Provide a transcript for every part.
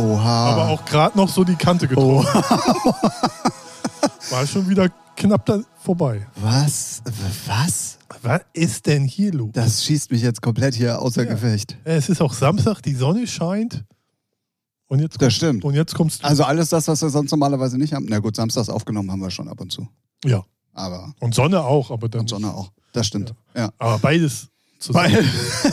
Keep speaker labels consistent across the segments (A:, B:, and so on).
A: Oha.
B: Aber auch gerade noch so die Kante getroffen. War schon wieder knapp da vorbei.
A: Was? Was?
B: Was ist denn hier los?
A: Das schießt mich jetzt komplett hier außer
B: Ja.
A: Gefecht.
B: Es ist auch Samstag, die Sonne scheint. Und jetzt,
A: Das
B: kommst-
A: stimmt.
B: Und jetzt kommst du.
A: Also alles das, was wir sonst normalerweise nicht haben. Na gut, samstags aufgenommen haben wir schon ab und zu.
B: ja.
A: Aber
B: Und Sonne auch, aber dann.
A: und Sonne auch. Das stimmt. Ja.
B: Aber beides zusammen.
A: Weil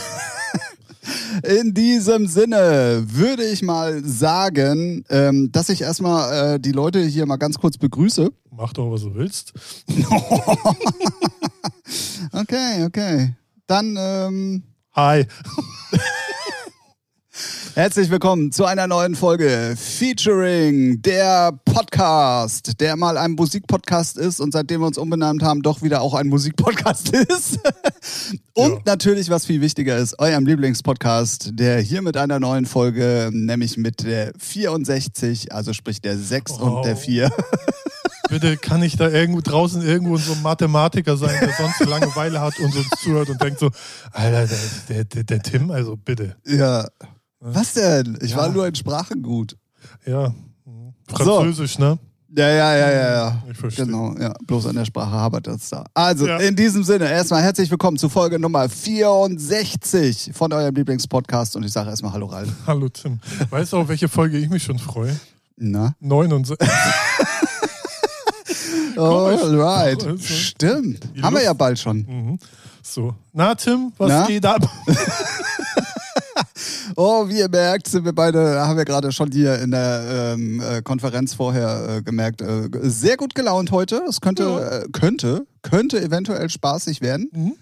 A: in diesem Sinne würde ich mal sagen, ähm, dass ich erstmal äh, die Leute hier mal ganz kurz begrüße.
B: Mach doch, was du willst.
A: Okay, okay. Dann ähm,
B: Hi.
A: herzlich willkommen zu einer neuen Folge Featuring der Podcast, der mal ein Musikpodcast ist und seitdem wir uns umbenannt haben, doch wieder auch ein Musikpodcast ist. und
B: Ja.
A: natürlich, was viel wichtiger ist, eurem Lieblingspodcast, der hier mit einer neuen Folge, nämlich mit der 64, also sprich der 6 und der
B: Oh.
A: 4.
B: Bitte kann ich da irgendwo draußen irgendwo so ein Mathematiker sein, der sonst Langeweile hat und uns zuhört und denkt so, Alter, der, der, der Tim, also bitte.
A: Ja. Was denn? Ich war
B: Ja.
A: nur in Sprachen gut.
B: Ja. Französisch, ne?
A: Ja, ja, ja, ja, ja.
B: Ich verstehe.
A: Genau, ja. Bloß an der Sprache habert das da. Also,
B: Ja.
A: in diesem Sinne, erstmal herzlich willkommen zu Folge Nummer 64 von eurem Lieblingspodcast. Und ich sage erstmal Hallo Ralf.
B: Hallo Tim. Weißt du, auf welche Folge ich mich schon freue?
A: Na?
B: 69.
A: Alright.
B: Also,
A: Stimmt. Haben wir ja bald schon.
B: Mhm. So. Na, Tim, was
A: Na?
B: geht ab?
A: Oh, wie ihr merkt, sind wir beide, haben wir gerade schon hier in der ähm, äh, Konferenz vorher äh, gemerkt, äh, sehr gut gelaunt heute. Es könnte,
B: Ja.
A: äh, könnte, könnte eventuell spaßig werden.
B: Mhm.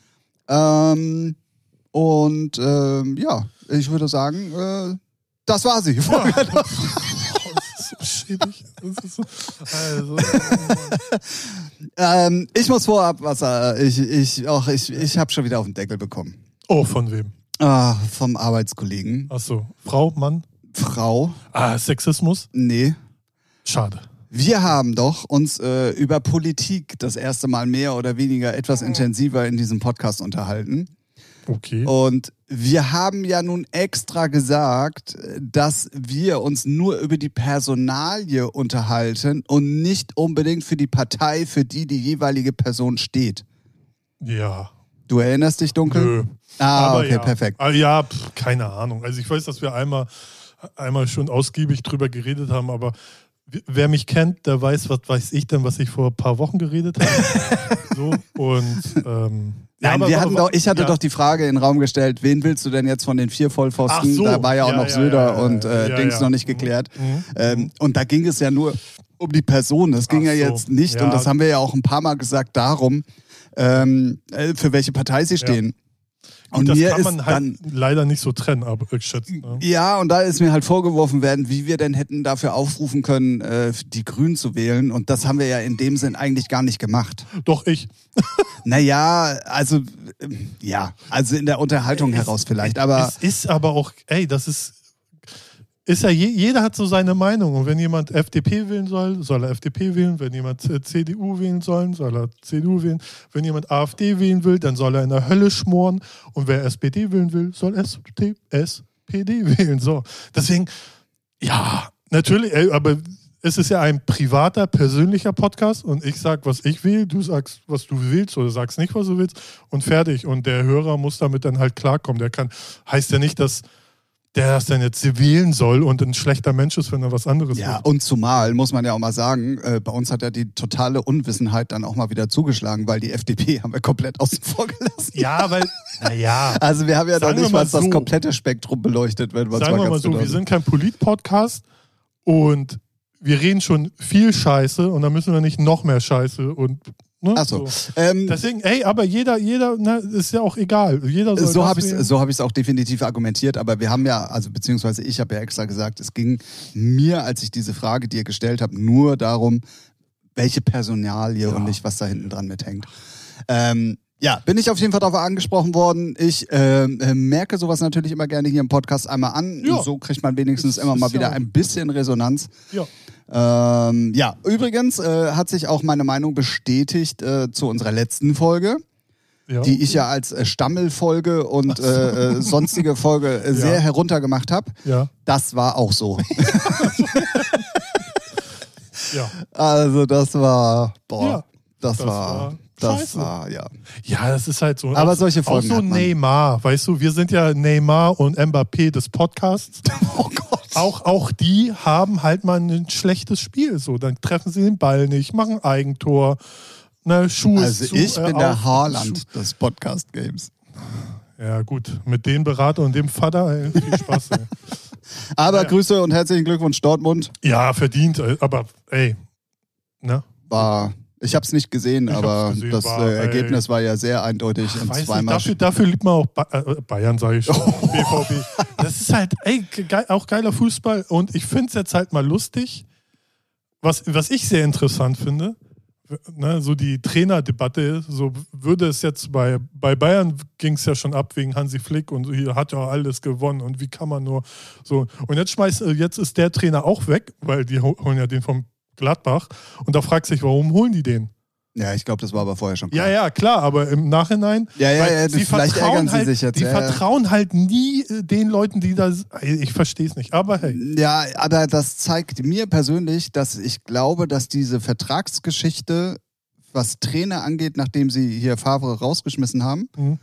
A: Ähm, und ähm, ja, ich würde sagen, äh, das war sie.
B: Oh, das ist so schäbig. Das ist so, also,
A: ähm, ich muss vorab was, äh, ich, ich, auch ich, ich habe schon wieder auf den Deckel bekommen.
B: oh, von wem?
A: Ah, vom Arbeitskollegen.
B: Achso, Frau, Mann?
A: Frau,
B: Ah, Sexismus?
A: nee.
B: Schade.
A: Wir haben doch uns äh, über Politik das erste Mal mehr oder weniger etwas intensiver in diesem Podcast unterhalten.
B: Okay.
A: Und wir haben ja nun extra gesagt, dass wir uns nur über die Personalie unterhalten und nicht unbedingt für die Partei, für die die jeweilige Person steht.
B: Ja.
A: Du erinnerst dich dunkel?
B: Nö.
A: Ah,
B: Aber
A: okay,
B: ja.
A: perfekt.
B: Ah, ja, pff, keine Ahnung. Also ich weiß, dass wir einmal, einmal schon ausgiebig drüber geredet haben, aber wer mich kennt, der weiß, was weiß ich denn, was ich vor ein paar Wochen geredet habe. so, und ähm, ja,
A: Nein,
B: aber-
A: wir hatten
B: aber-
A: doch, ich hatte
B: ja.
A: doch die Frage in den Raum gestellt, wen willst du denn jetzt von den vier Vollpfosten?
B: So.
A: Da war ja auch
B: Ja,
A: noch
B: ja,
A: Söder
B: ja, ja,
A: und äh,
B: ja,
A: Dings
B: ja.
A: noch nicht
B: Mhm.
A: geklärt.
B: Mhm.
A: Ähm, und da ging es ja nur um die Person. Es ging
B: Ach
A: ja
B: so.
A: jetzt nicht,
B: Ja.
A: und das haben wir ja auch ein paar Mal gesagt, darum, ähm, äh, für welche Partei sie stehen.
B: Gut,
A: und
B: das
A: mir
B: kann
A: ist
B: man halt
A: dann
B: leider nicht so trennen, aber ich schätze. Ne?
A: ja, und da ist mir halt vorgeworfen werden, wie wir denn hätten dafür aufrufen können, äh, die Grünen zu wählen. Und das haben wir ja in dem Sinn eigentlich gar nicht gemacht.
B: Doch ich.
A: Naja, also ähm, ja, also in der Unterhaltung
B: Es-
A: heraus vielleicht. Aber
B: es ist aber auch, ey, das ist. Ist ja, je, jeder hat so seine Meinung. Und wenn jemand FDP wählen soll, soll er FDP wählen. Wenn jemand CDU wählen soll, soll er CDU wählen. Wenn jemand AfD wählen will, dann soll er in der Hölle schmoren. Und wer SPD wählen will, soll SPD, SPD wählen. So. Deswegen, ja, natürlich, aber es ist ja ein privater, persönlicher Podcast und ich sag, was ich will, du sagst, was du willst oder sagst nicht, was du willst und fertig. Und der Hörer muss damit dann halt klarkommen. Der kann, heißt ja nicht, dass der das dann jetzt wählen soll und ein schlechter Mensch ist, wenn er was anderes
A: ja,
B: will.
A: und zumal muss man ja auch mal sagen, äh, bei uns hat ja die totale Unwissenheit dann auch mal wieder zugeschlagen, weil die FDP haben wir komplett außen vor gelassen.
B: Ja, weil, naja,
A: Also wir haben ja
B: wir
A: nicht
B: mal
A: mal das
B: so.
A: komplette Spektrum beleuchtet, wenn man
B: sagen wir mal so, wir sind kein Polit-Podcast und wir reden schon viel Scheiße und dann müssen wir nicht noch mehr Scheiße und ne,
A: Achso. Ähm,
B: Deswegen, ey, aber jeder, jeder, na, ist ja auch egal. Jeder soll
A: so habe ich es so hab auch definitiv argumentiert, aber wir haben ja, also beziehungsweise ich habe ja extra gesagt, es ging mir, als ich diese Frage dir gestellt habe, nur darum, welche Personalie und nicht, was da hinten dran mithängt. Ähm, ja, bin ich auf jeden Fall darauf angesprochen worden. Ich ähm, äh, merke sowas natürlich immer gerne hier im Podcast einmal an.
B: Ja.
A: So kriegt man wenigstens
B: Das
A: immer mal wieder
B: ja-
A: ein bisschen Resonanz.
B: Ja.
A: Ähm, ja, übrigens äh, hat sich auch meine Meinung bestätigt äh, zu unserer letzten Folge.
B: Ja.
A: die ich ja als äh, Stammelfolge und äh, äh, sonstige Folge äh, sehr
B: Ja.
A: heruntergemacht habe.
B: Ja,
A: Das war auch so.
B: ja.
A: Also das war, boah,
B: Ja,
A: das,
B: das
A: war,
B: war
A: das
B: scheiße.
A: war, ja.
B: Ja, das ist halt so.
A: Aber
B: auch,
A: solche Folgen
B: Auch so. Neymar, weißt du, wir sind ja Neymar und Mbappé des Podcasts.
A: Oh Gott.
B: Auch, auch die haben halt mal ein schlechtes Spiel. So, dann treffen sie den Ball nicht, machen Eigentor, ne, Schuhe
A: Also
B: zu,
A: ich
B: äh,
A: bin der
B: auf,
A: Haaland des Podcast-Games.
B: Schuh- Ja, gut. Mit dem Berater und dem Vater, ey, viel Spaß.
A: Aber
B: Ja.
A: Grüße und herzlichen Glückwunsch Dortmund.
B: Ja, verdient, ey, aber ey. Ne?
A: War, ich habe es nicht gesehen,
B: Ich
A: aber
B: gesehen,
A: das
B: war,
A: äh. Ergebnis war ja sehr eindeutig und
B: Weiß nicht,
A: zweimal.
B: dafür, dafür liebt man auch ba äh, Bayern, sage ich schon. BVB. Das ist halt, ey, ge auch geiler Fußball. Und ich finde es jetzt halt mal lustig, was, was ich sehr interessant finde, ne, so die Trainerdebatte, so würde es jetzt bei, bei Bayern ging es ja schon ab wegen Hansi Flick und hier hat ja alles gewonnen und wie kann man nur so. Und jetzt schmeißt, äh, jetzt ist der Trainer auch weg, weil die ho- holen ja den vom Gladbach. Und da fragt sich, warum holen die den?
A: ja, ich glaube, das war aber vorher schon klar.
B: Ja, ja, klar, aber im Nachhinein.
A: Ja, ja, ja,
B: sie
A: vielleicht
B: vertrauen
A: ärgern sie
B: halt,
A: sich jetzt,
B: Die
A: ja, ja.
B: vertrauen halt nie äh, den Leuten, die da. Ich verstehe es nicht, aber hey.
A: Ja, aber das zeigt mir persönlich, dass ich glaube, dass diese Vertragsgeschichte, was Trainer angeht, nachdem sie hier Favre rausgeschmissen haben,
B: Mhm.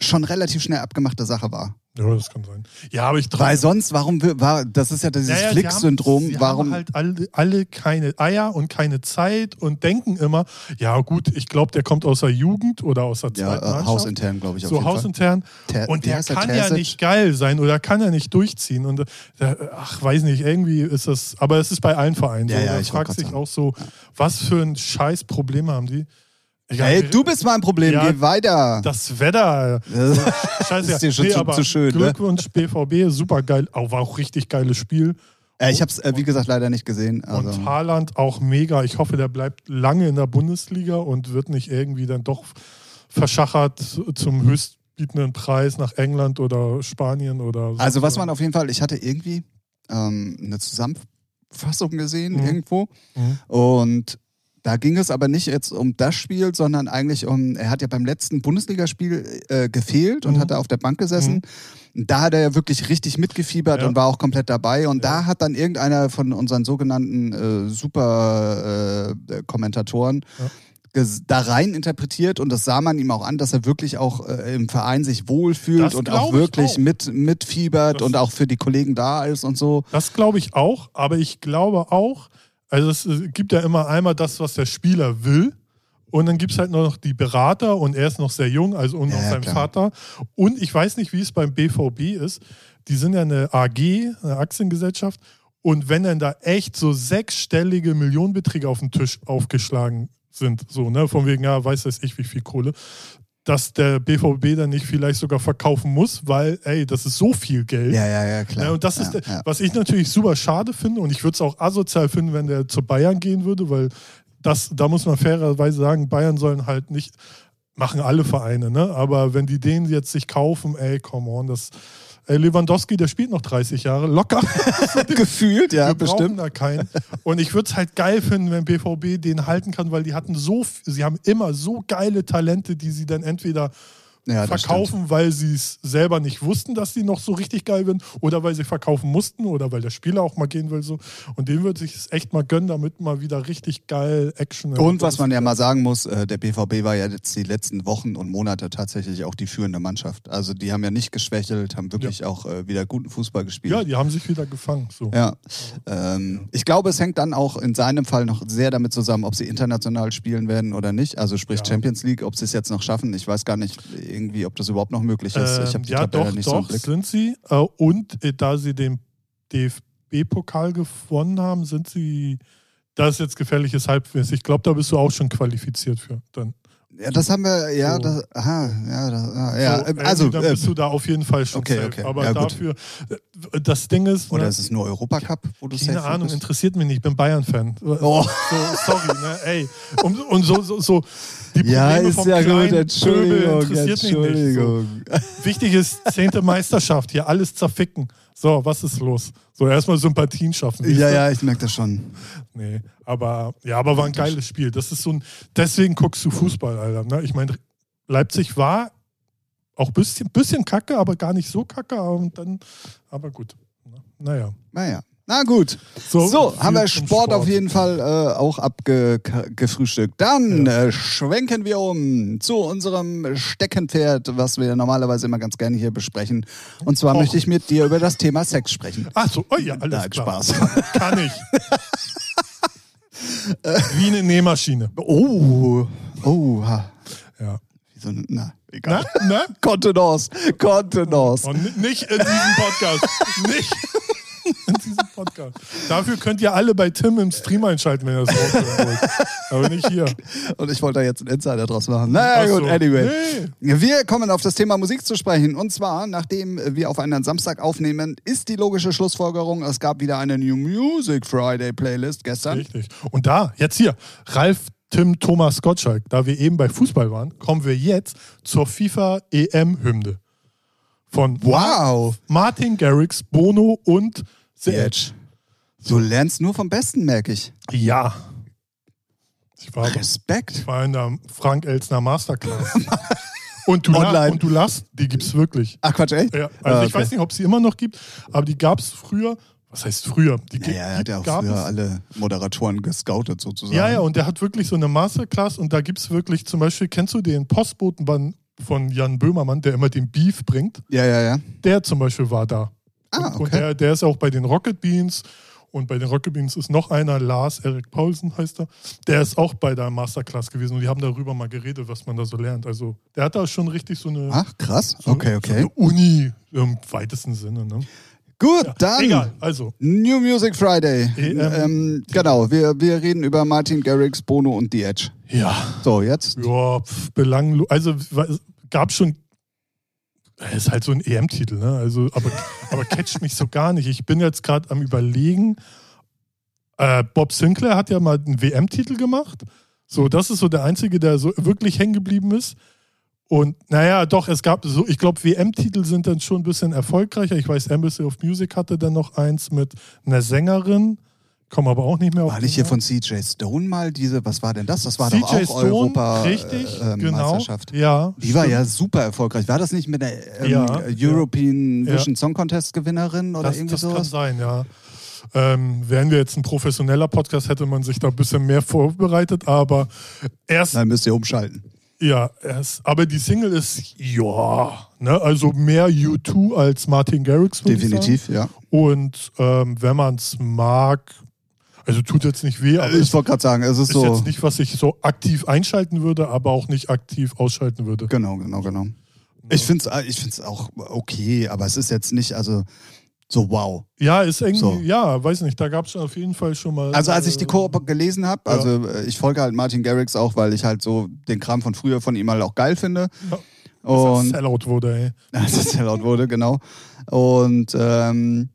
A: schon relativ schnell abgemachte Sache war.
B: Ja, das kann sein. Ja, aber ich traue.
A: Weil sonst, warum war, das ist ja dieses
B: Ja, ja, sie
A: Flick-Syndrom,
B: sie
A: warum.
B: haben halt alle, alle keine Eier und keine Zeit und denken immer, ja gut, ich glaube, der kommt aus der Jugend oder aus der
A: ja,
B: zweiten
A: äh,
B: Mannschaft.
A: hausintern, glaube ich, auf
B: so hausintern.
A: Ter-
B: Und der
A: heißt der,
B: kann ja nicht geil sein oder kann ja nicht durchziehen. Und äh, ach, weiß nicht, irgendwie ist das, aber es ist bei allen Vereinen
A: Ja,
B: so.
A: ja,
B: da fragt sich
A: sagen.
B: auch so, was für ein scheiß Problem haben die? Ich
A: Ey, du bist mein Problem,
B: Ja,
A: geh weiter.
B: Das Wetter.
A: Das
B: Scheiße.
A: ist dir schon
B: nee,
A: zu- zu schön, ne?
B: Glückwunsch, BVB, super geil. Auch war auch richtig geiles Spiel.
A: äh, ich habe es, äh, wie gesagt, leider nicht gesehen. Also.
B: Und Haaland auch mega. Ich hoffe, der bleibt lange in der Bundesliga und wird nicht irgendwie dann doch verschachert zum höchstbietenden Preis nach England oder Spanien oder so.
A: Also was man auf jeden Fall, ich hatte irgendwie ähm, eine Zusammenfassung gesehen
B: Mhm.
A: irgendwo
B: Mhm.
A: und da ging es aber nicht jetzt um das Spiel, sondern eigentlich um, er hat ja beim letzten Bundesligaspiel äh, gefehlt und
B: Mhm.
A: hat da auf der Bank gesessen. Da hat er ja wirklich richtig mitgefiebert
B: Ja.
A: und war auch komplett dabei. Und
B: Ja.
A: da hat dann irgendeiner von unseren sogenannten äh, Super-Kommentatoren
B: Ja.
A: da rein interpretiert und das sah man ihm auch an, dass er wirklich auch äh, im Verein sich wohlfühlt
B: Das
A: und auch
B: ich
A: wirklich
B: auch.
A: mit mitfiebert
B: Das-
A: und auch für die Kollegen da ist und so.
B: Das glaube ich auch, aber ich glaube auch, also es gibt ja immer einmal das, was der Spieler will. Und dann gibt es halt noch die Berater und er ist noch sehr jung, also und
A: Ja,
B: noch sein
A: klar.
B: Vater. Und ich weiß nicht, wie es beim BVB ist. Die sind ja eine AG, eine Aktiengesellschaft. Und wenn dann da echt so sechsstellige Millionenbeträge auf den Tisch aufgeschlagen sind, so, ne, von wegen, ja, weiß das ich, wie viel Kohle, dass der BVB dann nicht vielleicht sogar verkaufen muss, weil, ey, das ist so viel Geld.
A: Ja, ja, ja, klar.
B: Ja, und das ist,
A: ja,
B: der,
A: ja.
B: was ich natürlich super schade finde und ich würde es auch asozial finden, wenn der zu Bayern gehen würde, weil das, da muss man fairerweise sagen, Bayern sollen halt nicht, machen alle Vereine, ne? Aber wenn die den jetzt sich kaufen, ey, come on, das. Ey, Lewandowski, der spielt noch 30 Jahre, locker.
A: Gefühlt, ja,
B: Wir
A: bestimmt.
B: da keinen. Und ich würde es halt geil finden, wenn BVB den halten kann, weil die hatten so, sie haben immer so geile Talente, die sie dann entweder
A: Ja,
B: verkaufen, weil sie es selber nicht wussten, dass die noch so richtig geil sind, oder weil sie verkaufen mussten, oder weil der Spieler auch mal gehen will. So. Und den würde ich es echt mal gönnen, damit mal wieder richtig geil Action.
A: Und was man ja mal sagen muss, äh, der BVB war ja jetzt die letzten Wochen und Monate tatsächlich auch die führende Mannschaft. Also die haben ja nicht geschwächelt, haben wirklich auch äh, wieder guten Fußball gespielt.
B: Ja, die haben sich wieder gefangen. So.
A: Ja. Ähm, ich glaube, es hängt dann auch in seinem Fall noch sehr damit zusammen, ob sie international spielen werden oder nicht. Also sprich
B: Ja.
A: Champions League, ob sie es jetzt noch schaffen. Ich weiß gar nicht irgendwie, ob das überhaupt noch möglich ist. ich habe
B: Ähm,
A: die
B: ja,
A: Tabelle
B: doch,
A: nicht so im
B: doch,
A: Blick.
B: sind sie. Äh, und äh, da sie den DFB-Pokal gewonnen haben, sind sie. Das ist jetzt gefährliches Halbwissen. Ich glaube, da bist du auch schon qualifiziert für. Dann.
A: Ja, das haben wir, ja,
B: So.
A: das, aha, ja, das, ah, ja,
B: so,
A: äh, also,
B: dann
A: äh,
B: bist du da auf jeden Fall schon
A: okay,
B: safe.
A: okay.
B: Aber
A: Ja,
B: dafür, äh, das Ding ist,
A: oder
B: ne,
A: ist es nur Europacup, wo du
B: keine Ahnung,
A: bist?
B: interessiert mich nicht. Ich bin Bayern-Fan.
A: Oh.
B: So, sorry, ne? Ey. Und, und so, so, so die Probleme
A: Ja, ist
B: vom
A: ja gut, Entschuldigung,
B: Pöbel interessiert mich nicht. So.
A: Entschuldigung.
B: Wichtig ist, zehnte Meisterschaft, hier alles zerficken. So, was ist los? So, erstmal Sympathien schaffen.
A: Ja, ja, ich merke das schon.
B: Nee, aber, ja, aber war ein geiles Spiel. Das ist so ein, deswegen guckst du Fußball, Alter. Ne? Ich meine, Leipzig war auch ein bisschen, bisschen kacke, aber gar nicht so kacke. Und dann, aber gut. Naja.
A: Naja. Na gut. So, so haben wir Sport, Sport, auf jeden Fall äh, auch abgefrühstückt. Dann ja. äh, schwenken wir um zu unserem Steckenpferd, was wir normalerweise immer ganz gerne hier besprechen. Und zwar Och. möchte ich mit dir über das Thema Sex sprechen.
B: Ach so, oh ja, alles
A: Nein,
B: klar.
A: Spaß.
B: Kann ich. Wie eine Nähmaschine.
A: Oh, oh.
B: Ja.
A: Wie so eine, na, egal.
B: Na?
A: Kontenance, Kontenance.
B: Und nicht in diesem Podcast. nicht in diesem Podcast. Dafür könnt ihr alle bei Tim im Stream einschalten, wenn ihr das wollt. Aber nicht hier.
A: Und ich wollte da jetzt einen Insider draus machen. Naja, so. gut, anyway. Nee. Wir kommen auf das Thema Musik zu sprechen. Und zwar, nachdem wir auf einen Samstag aufnehmen, ist die logische Schlussfolgerung, es gab wieder eine New Music Friday Playlist gestern.
B: Richtig. Und da, jetzt hier, Ralf Tim Thomas Gottschalk, da wir eben bei Fußball waren, kommen wir jetzt zur FIFA EM-Hymne. Von
A: wow.
B: Martin Garrix, Bono und The Edge.
A: Du lernst nur vom Besten, merke ich.
B: Ja.
A: Ich war, Respekt.
B: Ich war in der Frank Elsner Masterclass. und, du Online. und du lachst, die gibt es wirklich.
A: Ach Quatsch, echt?
B: Ja, also ah, ich weiß nicht, ob es sie immer noch gibt, aber die gab es früher. Was heißt früher?
A: Die naja, er hat ja auch früher es. alle Moderatoren gescoutet sozusagen.
B: Ja, ja, und der hat wirklich so eine Masterclass und da gibt es wirklich zum Beispiel, kennst du den Postbotenband von Jan Böhmermann, der immer den Beef bringt.
A: Ja, ja, ja.
B: Der zum Beispiel war da.
A: Ah, okay.
B: Und der, der ist auch bei den Rocket Beans. Und bei den Rocket Beans ist noch einer, Lars Erik Paulsen heißt er. Der ist auch bei der Masterclass gewesen und die haben darüber mal geredet, was man da so lernt. Also der hat da schon richtig so eine.
A: Ach, krass. So, okay, okay. So
B: eine Uni im weitesten Sinne. Ne?
A: Gut, ja, dann.
B: Egal, also.
A: New Music Friday. EM. Ähm, genau, wir, wir reden über Martin Garrix, Bono und The Edge.
B: Ja.
A: So, jetzt?
B: Ja, belanglos. Also gab schon. Ist halt so ein EM-Titel, ne? Also, aber, aber catcht mich so gar nicht. Ich bin jetzt gerade am Überlegen. Äh, Bob Sinclair hat ja mal einen WM-Titel gemacht. So, das ist so der einzige, der so wirklich hängen geblieben ist. Und naja, doch, es gab so, ich glaube, WM-Titel sind dann schon ein bisschen erfolgreicher. Ich weiß, Embassy of Music hatte dann noch eins mit einer Sängerin. Komme aber auch nicht mehr auf.
A: War nicht hier von CJ Stone mal diese, was war denn das? Das war CJ doch auch Stone, Europa
B: richtig,
A: äh,
B: genau,
A: Meisterschaft.
B: Ja,
A: Die war ja super erfolgreich. War das nicht mit der ähm, ja, European ja. Vision Song Contest Gewinnerin oder
B: das,
A: irgendwie
B: das
A: sowas?
B: Das kann sein, ja. Ähm, wären wir jetzt ein professioneller Podcast, hätte man sich da ein bisschen mehr vorbereitet, aber erst.
A: Dann müsst ihr umschalten.
B: Ja, es, aber die Single ist, ja, ne, also mehr U2 als Martin Garrix.
A: Definitiv, ja.
B: Und ähm, wenn man es mag, also tut jetzt nicht weh.
A: Aber ich wollte gerade sagen, es ist, ist so.
B: jetzt nicht, was ich so aktiv einschalten würde, aber auch nicht aktiv ausschalten würde.
A: Genau, genau, genau. Ich finde es ich find's auch okay, aber es ist jetzt nicht, also so wow.
B: Ja, ist irgendwie, so. ja, weiß nicht, da gab es auf jeden Fall schon mal.
A: Also als ich die äh, Koop gelesen habe, ja. also äh, ich folge halt Martin Garrix auch, weil ich halt so den Kram von früher von ihm halt auch geil finde. Ja.
B: Und Sellout wurde, ey.
A: Als er Sellout wurde, genau. Und ähm,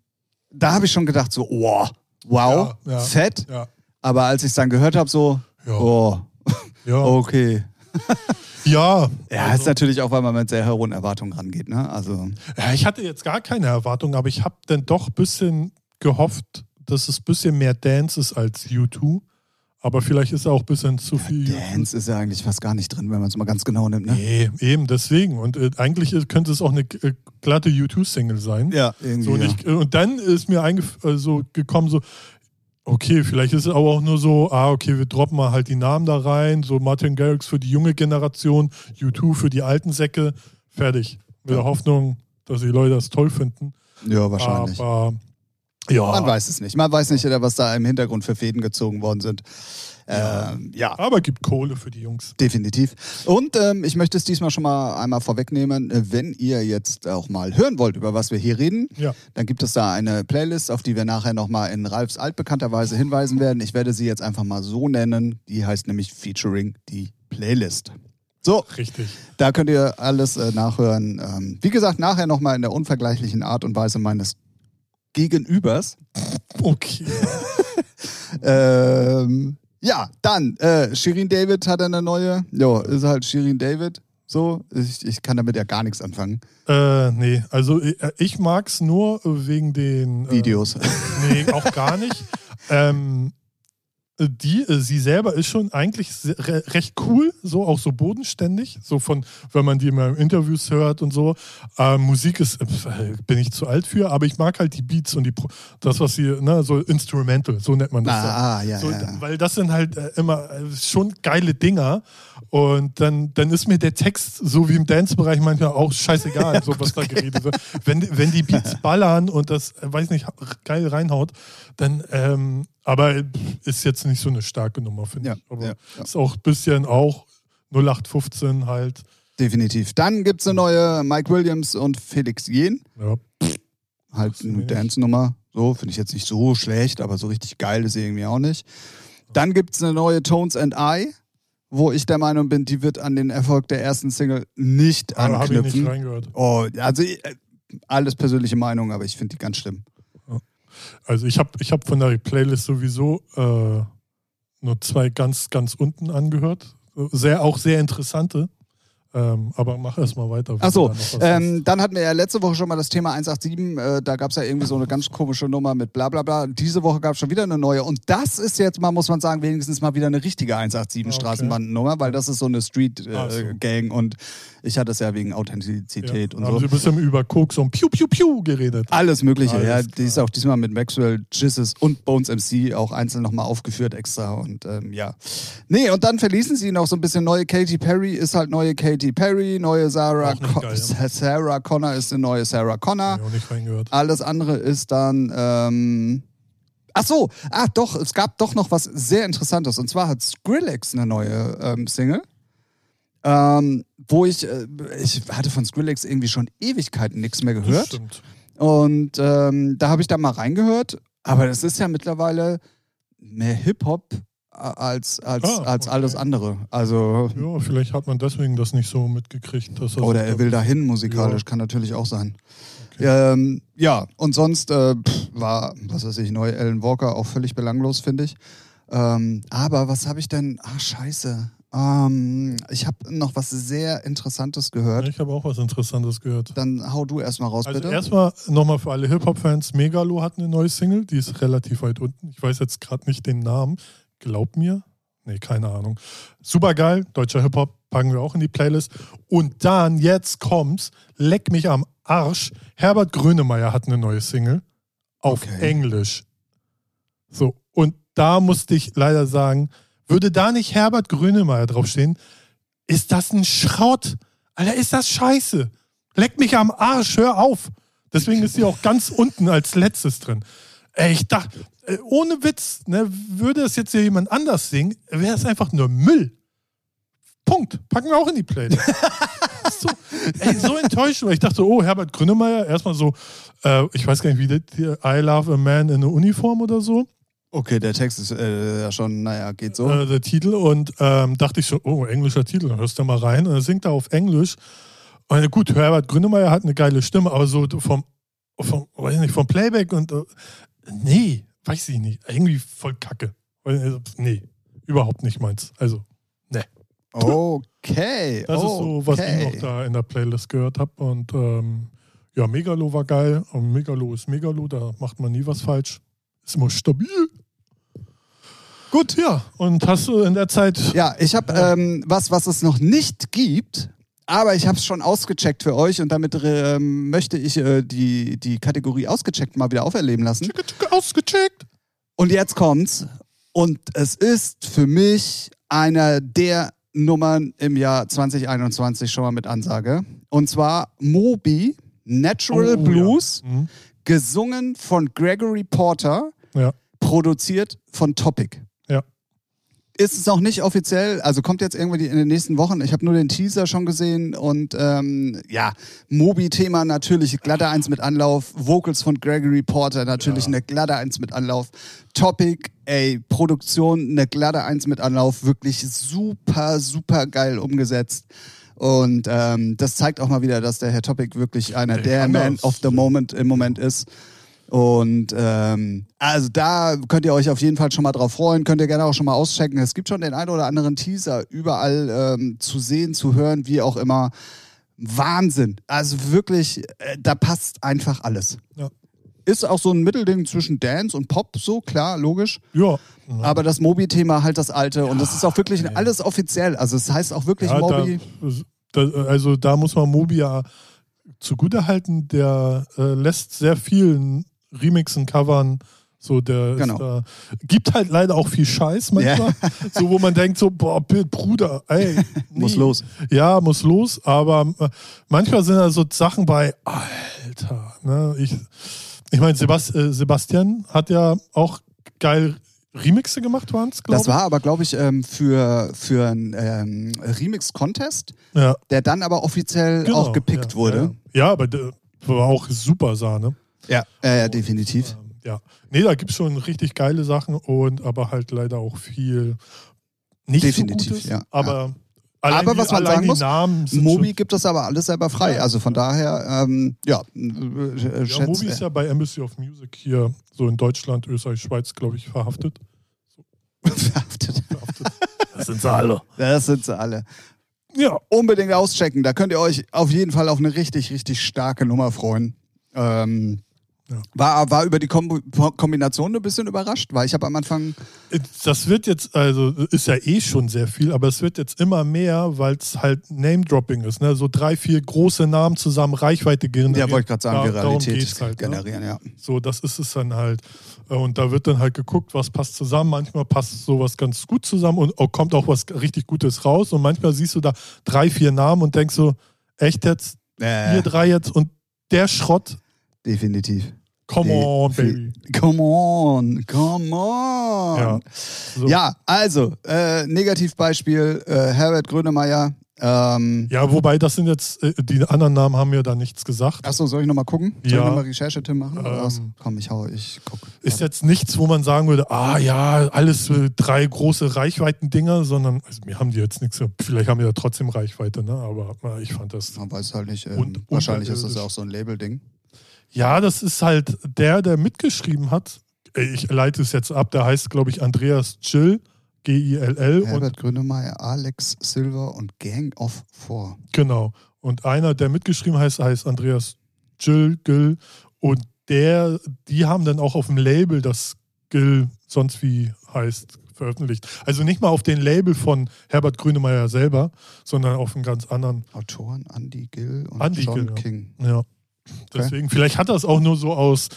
A: da habe ich schon gedacht, so, oh, wow, ja, ja, fett. Ja. Aber als ich es dann gehört habe, so, oh, okay.
B: Ja.
A: Ja, also, ist natürlich auch, weil man mit sehr hohen Erwartungen rangeht. Ne? Also.
B: Ja, ich hatte jetzt gar keine Erwartungen, aber ich habe dann doch ein bisschen gehofft, dass es ein bisschen mehr Dance ist als U2. Aber vielleicht ist auch ein bisschen zu viel.
A: Ja, Dance ist ja eigentlich fast gar nicht drin, wenn man es mal ganz genau nimmt. Ne?
B: Nee, eben, deswegen. Und äh, eigentlich könnte es auch eine äh, glatte U2-Single sein.
A: Ja, irgendwie.
B: So, und,
A: ich,
B: äh, und, dann ist mir äh, so gekommen, so, Okay, vielleicht ist es aber auch nur so, ah, okay, wir droppen mal halt die Namen da rein, so Martin Garrix für die junge Generation, U2 für die alten Säcke, fertig. Mit der Hoffnung, dass die Leute das toll finden.
A: Ja, wahrscheinlich.
B: Aber ja.
A: Man weiß es nicht. Man weiß nicht, was da im Hintergrund für Fäden gezogen worden sind. Ähm, ja.
B: Aber gibt Kohle für die Jungs.
A: Definitiv. Und ähm, ich möchte es diesmal schon mal einmal vorwegnehmen. Wenn ihr jetzt auch mal hören wollt, über was wir hier reden,
B: ja.
A: dann gibt es da eine Playlist, auf die wir nachher nochmal in Ralfs altbekannter Weise hinweisen werden. Ich werde sie jetzt einfach mal so nennen. Die heißt nämlich Featuring die Playlist. So,
B: richtig.
A: Da könnt ihr alles äh, nachhören. Ähm, wie gesagt, nachher nochmal in der unvergleichlichen Art und Weise meines Gegenübers.
B: Okay.
A: ähm, ja, dann, äh, Shirin David hat eine neue. Jo, ist halt Shirin David. So, ich, ich kann damit ja gar nichts anfangen.
B: Äh, nee, also ich, äh, ich mag es nur wegen den
A: äh, Videos.
B: Nee, auch gar nicht. ähm, äh, die, äh, sie selber ist schon eigentlich recht cool, so auch so bodenständig, so von, wenn man die immer in Interviews hört und so. Äh, Musik ist, äh, bin ich zu alt für, aber ich mag halt die Beats und die, Pro das, was sie, ne, so Instrumental, so nennt man das. dann.
A: Ah, ah, ja,
B: So,
A: ja.
B: Weil das sind halt äh, immer schon geile Dinger. Und dann, dann ist mir der Text, so wie im Dance-Bereich, manchmal auch scheißegal, so was da geredet wird. Wenn, wenn die Beats ballern und das, weiß nicht, geil reinhaut, dann, ähm, aber ist jetzt nicht so eine starke Nummer, finde
A: Ja,
B: ich. Aber
A: ja, ja.
B: ist auch ein bisschen auch 0815 halt.
A: Definitiv. Dann gibt es eine neue Mike Williams und Felix Jen.
B: Ja.
A: Halt eine. Dance-Nummer. So, finde ich jetzt nicht so schlecht, aber so richtig geil ist sie irgendwie auch nicht. Dann gibt es eine neue Tones and I, wo ich der Meinung bin, die wird an den Erfolg der ersten Single nicht
B: Aber habe ich nicht
A: anknüpfen.
B: reingehört.
A: Oh, also äh, alles persönliche Meinung, aber ich finde die ganz schlimm.
B: Also ich habe ich hab von der Playlist sowieso äh, nur zwei ganz, ganz unten angehört. Sehr, auch sehr interessante. Ähm, aber mach erst mal weiter.
A: Achso,
B: da
A: ähm, dann hatten wir ja letzte Woche schon mal das Thema 187. Äh, da gab es ja irgendwie so eine ganz komische Nummer mit bla bla bla. Diese Woche gab es schon wieder eine neue. Und das ist jetzt mal, muss man sagen, wenigstens mal wieder eine richtige 187
B: Okay.
A: Straßenbandennummer, weil das ist so eine
B: Ach so.
A: Street-Gang. und ich hatte es ja wegen Authentizität
B: ja,
A: und
B: haben
A: so.
B: sie ein bisschen über Koks und Piu Piu Piu geredet.
A: Alles Mögliche,
B: Alles
A: ja.
B: klar.
A: Die ist auch diesmal mit Maxwell, Jizzes und Bones MC auch einzeln nochmal aufgeführt extra und ähm, ja. Nee, und dann verließen sie noch so ein bisschen neue Katy Perry, ist halt neue Katy Perry, neue Sarah, Con
B: geil, ja.
A: Sarah Connor ist eine neue Sarah Connor.
B: Auch nicht reingehört.
A: Alles andere ist dann. Ähm Ach so, ah doch, es gab doch noch was sehr Interessantes. Und zwar hat Skrillex eine neue ähm, Single, ähm, wo ich, äh, ich hatte von Skrillex irgendwie schon Ewigkeiten nichts mehr
B: Das
A: gehört.
B: stimmt.
A: Und ähm, da habe ich da mal reingehört. Aber das ist ja mittlerweile mehr Hip-Hop als, als,
B: Ah,
A: als
B: okay.
A: alles andere. Also,
B: Ja, vielleicht hat man deswegen das nicht so mitgekriegt. Dass das
A: oder er will dahin musikalisch,
B: Ja.
A: kann natürlich auch sein.
B: Okay.
A: Ähm, ja, und sonst äh, pff, war, was weiß ich, neue Alan Walker auch völlig belanglos, finde ich. Ähm, aber was habe ich denn? Ah, scheiße. Ähm, ich habe noch was sehr Interessantes gehört.
B: Ich habe auch was Interessantes gehört.
A: Dann hau du erstmal raus,
B: Also
A: bitte.
B: erstmal nochmal für alle Hip-Hop-Fans, Megalo hat eine neue Single, die ist relativ weit unten. Ich weiß jetzt gerade nicht den Namen. Glaub mir. Nee, keine Ahnung. Super geil, deutscher Hip-Hop, packen wir auch in die Playlist. Und dann, jetzt kommt's, leck mich am Arsch. Herbert Grönemeyer hat eine neue Single auf
A: Okay.
B: Englisch. So, und da musste ich leider sagen, würde da nicht Herbert Grönemeyer draufstehen, ist das ein Schrott. Alter, ist das scheiße. Leck mich am Arsch, hör auf. Deswegen ist sie auch ganz unten als letztes drin. Ey, ich dachte, ohne Witz, ne, würde es jetzt hier jemand anders singen, wäre es einfach nur Müll. Punkt. Packen wir auch in die Playlist. so, ey, so enttäuscht, weil ich dachte, oh, Herbert Grönemeyer, erstmal so, äh, ich weiß gar nicht, wie das hier, I love a man in a Uniform oder so,
A: Okay, der Text ist äh, ja schon, naja, geht so.
B: äh, der Titel. Und ähm, dachte ich so, oh, englischer Titel, dann hörst du mal rein. Und dann singt er auf Englisch. Und äh, gut, Herbert Grönemeyer hat eine geile Stimme, aber so vom, vom, weiß ich nicht, vom Playback und äh, nee, weiß ich nicht. Irgendwie voll kacke. Äh, Nee, überhaupt nicht meins. Also,
A: Okay.
B: das ist so, was
A: okay.
B: ich noch da in der Playlist gehört habe. Und ähm, ja, Megalo war geil. Und Megalo ist Megalo, da macht man nie was falsch. Ist immer stabil. Gut, ja. Und hast du in der Zeit.
A: Ja, ich habe ähm, was, was es noch nicht gibt, aber ich habe es schon ausgecheckt für euch und damit ähm, möchte ich äh, die, die Kategorie ausgecheckt mal wieder auferleben lassen.
B: Tschicke, tschicke, ausgecheckt.
A: Und jetzt kommt's. Und es ist für mich einer der Nummern im Jahr 2021 schon mal mit Ansage. Und zwar Moby, Natural
B: Oh,
A: Blues,
B: Ja. Mhm.
A: gesungen von Gregory Porter,
B: ja.
A: produziert von Topic. Ist es noch nicht offiziell, also kommt jetzt irgendwie in den nächsten Wochen. Ich habe nur den Teaser schon gesehen und ähm, ja, Mobi-Thema natürlich glatte Eins mit Anlauf, Vocals von Gregory Porter natürlich
B: Ja.
A: eine glatte Eins mit Anlauf, Topic, ey, Produktion eine glatte Eins mit Anlauf, wirklich super, super geil umgesetzt. Und ähm, das zeigt auch mal wieder, dass der Herr Topic wirklich einer
B: Der
A: der Man of the Moment im Moment ist. Und ähm, also da könnt ihr euch auf jeden Fall schon mal drauf freuen, könnt ihr gerne auch schon mal auschecken. Es gibt schon den einen oder anderen Teaser überall ähm, zu sehen, zu hören, wie auch immer. Wahnsinn. Also wirklich, äh, da passt einfach alles.
B: Ja.
A: ist auch so ein Mittelding zwischen Dance und Pop, so klar, logisch.
B: Ja.
A: Aber das Mobi-Thema halt das alte und das ist auch wirklich
B: nee.
A: alles offiziell. Also es heißt auch wirklich
B: ja,
A: Mobi.
B: Da, da, also da muss man Mobi ja zugutehalten, der äh, lässt sehr vielen Remixen, Covern, so der
A: Genau.
B: da, gibt halt leider auch viel Scheiß manchmal, so wo man denkt so, boah, Bruder, ey,
A: Muss
B: nee.
A: los.
B: Ja, muss los, aber äh, manchmal sind da so Sachen bei, Alter, ne, ich, ich meine, Sebast, äh, Sebastian hat ja auch geil Remixe gemacht, waren es, glaube
A: Das war aber, glaube ich, ähm, für, für einen ähm, Remix-Contest,
B: ich. Ja,
A: der dann aber offiziell
B: genau,
A: auch gepickt
B: ja,
A: wurde.
B: Ja, ja aber war auch super Sahne.
A: Ja, ja, ja definitiv.
B: Ähm, ja. Nee, da gibt es schon richtig geile Sachen und aber halt leider auch viel nicht
A: Definitiv,
B: so Gutes.
A: ja.
B: Aber, allein
A: Aber
B: die,
A: was man
B: allein
A: sagen muss, Mobi gibt das aber alles selber frei.
B: Ja.
A: Also von daher, ähm, ja, äh,
B: ja,
A: schätze-
B: Mobi ist ja bei Embassy of Music hier so in Deutschland, Österreich, Schweiz, glaube ich, verhaftet.
A: verhaftet.
B: verhaftet. Das sind sie alle.
A: Das sind sie alle.
B: Ja,
A: Unbedingt auschecken. Da könnt ihr euch auf jeden Fall auf eine richtig, richtig starke Nummer freuen. Ähm,
B: Ja.
A: war, war über die Kombo Kombination ein bisschen überrascht, weil ich habe am Anfang
B: das wird jetzt, also ist ja eh schon sehr viel, aber es wird jetzt immer mehr, weil es halt Name-Dropping ist. Ne? So drei, vier große Namen zusammen Reichweite generieren.
A: Ja, wollte ich gerade sagen,
B: Da-
A: Viralität
B: halt, ne?
A: generieren, ja.
B: So, das ist es dann halt. Äh, Und da wird dann halt geguckt, was passt zusammen. Manchmal passt sowas ganz gut zusammen und auch- kommt auch was richtig Gutes raus. Und manchmal siehst du da drei, vier Namen und denkst so, echt jetzt,
A: Äh,
B: wir drei jetzt und der Schrott,
A: definitiv.
B: come on, baby.
A: Come on, come on.
B: Ja. So.
A: Ja, also, äh, Negativbeispiel, äh, Herbert Grönemeyer. Ähm,
B: ja, wobei das sind jetzt, äh, die anderen Namen haben mir da nichts gesagt.
A: Achso, soll ich nochmal gucken? Soll
B: Ja.
A: ich nochmal Recherche-Tim machen?
B: Ähm,
A: was? Komm, ich hau, ich guck.
B: Ist jetzt nichts, wo man sagen würde, ah ja, alles äh, drei große Reichweiten-Dinger, sondern, also mir haben die jetzt nichts, vielleicht haben die ja trotzdem Reichweite, ne? aber äh, ich fand das
A: Man weiß halt nicht. Ähm,
B: Und-
A: wahrscheinlich ist das ja auch so ein Label-Ding.
B: Ja, das ist halt der, der mitgeschrieben hat. Ey, Ich leite es jetzt ab, der heißt, glaube ich, Andreas Gill, G-I-L-L.
A: Herbert Grönemeyer, Alex Silver und Gang of Four.
B: genau. Und einer, der mitgeschrieben heißt, heißt Andreas Gill, Gill. Und der, die haben dann auch auf dem Label das Gill sonst wie heißt veröffentlicht. Also nicht mal auf den Label von Herbert Grönemeyer selber, sondern auf einem ganz anderen.
A: Autoren Andy Gill und
B: Andy
A: John
B: Gill.
A: King.
B: Ja. Deswegen, vielleicht hat das auch nur so aus.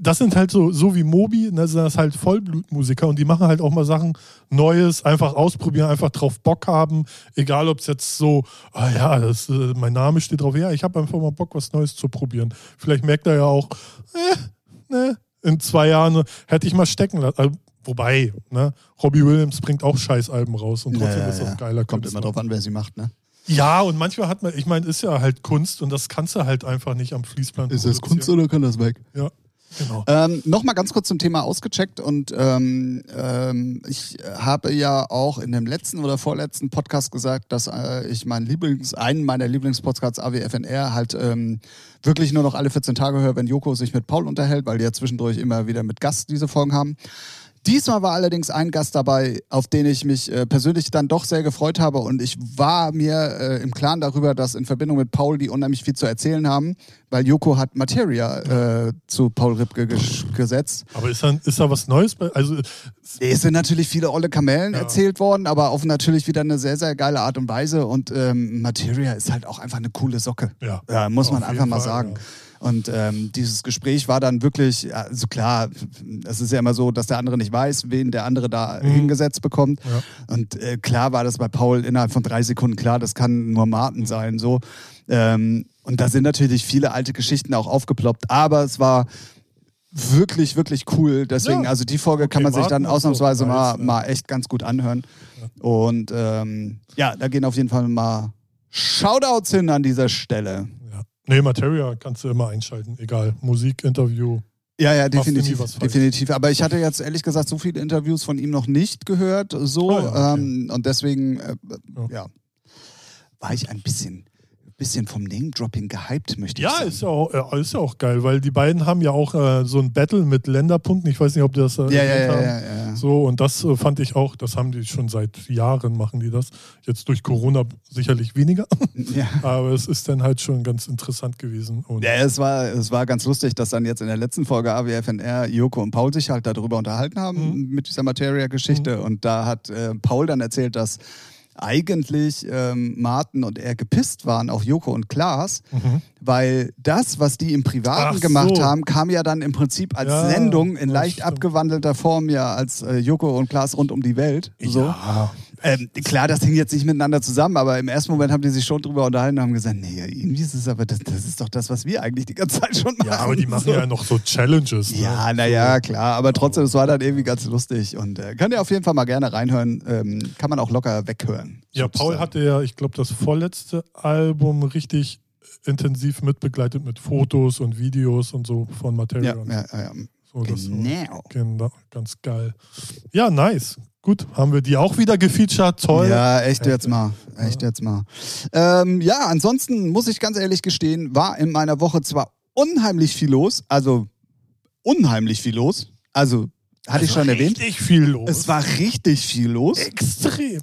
B: Das sind halt so, so wie Mobi, ne, sind das halt Vollblutmusiker und die machen halt auch mal Sachen Neues, einfach ausprobieren, einfach drauf Bock haben. Egal, ob es jetzt so, ah ja, das, äh, mein Name steht drauf, ja, ich habe einfach mal Bock, was Neues zu probieren. Vielleicht merkt er ja auch, äh, ne, in zwei Jahren hätte ich mal stecken lassen. Also, wobei, ne, Robbie Williams bringt auch Scheißalben raus und trotzdem
A: Ja,
B: ist das
A: ja.
B: ein geiler
A: Kommt
B: Künstler.
A: immer drauf an, wer sie macht, ne?
B: Ja, und manchmal hat man, ich meine, ist ja halt Kunst und das kannst du halt einfach nicht am Fließband produzieren.
A: oder kann das weg?
B: Ja, genau.
A: Ähm, Nochmal ganz kurz zum Thema ausgecheckt und ähm, ähm, ich habe ja auch in dem letzten oder vorletzten Podcast gesagt, dass äh, ich meinen Lieblings, einen meiner Lieblingspodcasts AWFNR halt ähm, wirklich nur noch alle 14 Tage höre, wenn Joko sich mit Paul unterhält, weil die ja zwischendurch immer wieder mit Gast diese Folgen haben. Diesmal war allerdings ein Gast dabei, auf den ich mich äh, persönlich dann doch sehr gefreut habe und ich war mir äh, im Klaren darüber, dass in Verbindung mit Paul die unheimlich viel zu erzählen haben, weil Joko hat Materia äh, zu Paul Ripke ges gesetzt.
B: Aber ist da, ist da was Neues bei? Also,
A: Es sind natürlich viele olle Kamellen
B: Ja.
A: erzählt worden, aber auf natürlich wieder eine sehr, sehr geile Art und Weise und ähm, Materia ist halt auch einfach eine coole Socke.
B: ja.
A: Ja, muss man einfach mal sagen.
B: ja.
A: Und ähm, dieses Gespräch war dann wirklich, also klar, es ist ja immer so, dass der andere nicht weiß, wen der andere da
B: Mhm.
A: hingesetzt bekommt.
B: Ja.
A: Und äh, klar war das bei Paul innerhalb von drei Sekunden klar, das kann nur Martin sein. So. Ähm, und da sind natürlich viele alte Geschichten auch aufgeploppt, aber es war wirklich, wirklich cool. Deswegen,
B: Ja.
A: also die Folge kann
B: Okay,
A: man sich dann ausnahmsweise
B: auch
A: mal,
B: ja.
A: mal echt ganz gut anhören. Und ähm, ja, da gehen auf jeden Fall mal Shoutouts hin an dieser Stelle.
B: Nee, Materia kannst du immer einschalten, egal. Musik, Interview.
A: Ja, ja, definitiv. definitiv. Aber ich hatte jetzt ehrlich gesagt so viele Interviews von ihm noch nicht gehört. So,
B: Ah, ja, okay.
A: ähm, und deswegen, äh,
B: Ja.
A: ja. war ich ein bisschen, bisschen vom Name-Dropping gehypt, möchte ich
B: Ja,
A: sagen.
B: ist ja, auch, äh, ist ja auch geil, weil die beiden haben ja auch äh, so ein Battle mit Länderpunkten. Ich weiß nicht, ob die das äh,
A: ja, ja,
B: erwähnt
A: ja,
B: haben.
A: ja, ja.
B: So, und das äh, fand ich auch, das haben die schon seit Jahren, machen die das. Jetzt durch Corona sicherlich weniger,
A: ja.
B: aber es ist dann halt schon ganz interessant gewesen. Und
A: Ja, es war, es war ganz lustig, dass dann jetzt in der letzten Folge AWFNR Joko und Paul sich halt darüber unterhalten haben mit dieser Materia-Geschichte. Und da hat äh, Paul dann erzählt, dass eigentlich ähm, Martin und er gepisst waren auf Joko und Klaas, weil das, was die im Privaten
B: Ach
A: gemacht
B: so.
A: haben, kam ja dann im Prinzip als
B: Ja,
A: Sendung in leicht
B: stimmt.
A: abgewandelter Form ja als äh, Joko und Klaas rund um die Welt. So.
B: Ja.
A: Ähm, klar, das hing jetzt nicht miteinander zusammen, aber im ersten Moment haben die sich schon drüber unterhalten und haben gesagt, nee, irgendwie ist es aber, das, das ist doch das, was wir eigentlich die ganze Zeit schon machen.
B: ja, aber die machen
A: so.
B: ja noch so Challenges. Ne?
A: Ja, naja, klar, aber trotzdem, es war dann irgendwie ganz lustig und äh, könnt ihr auf jeden Fall mal gerne reinhören, ähm, kann man auch locker weghören.
B: Ja, Paul
A: sozusagen.
B: hatte ja, ich glaube, das vorletzte Album richtig intensiv mitbegleitet mit Fotos und Videos und so von Material.
A: ja, ja, ja.
B: so,
A: genau.
B: genau, ganz geil. Ja, nice. Gut, haben wir die auch wieder gefeatured. Toll.
A: Ja, echt jetzt mal. Echt jetzt mal. Ähm, ja, ansonsten muss ich ganz ehrlich gestehen, war in meiner Woche zwar unheimlich viel los, also unheimlich viel los. Also, hatte ich
B: Also
A: schon erwähnt.
B: Richtig viel los.
A: Es war richtig viel los.
B: extrem.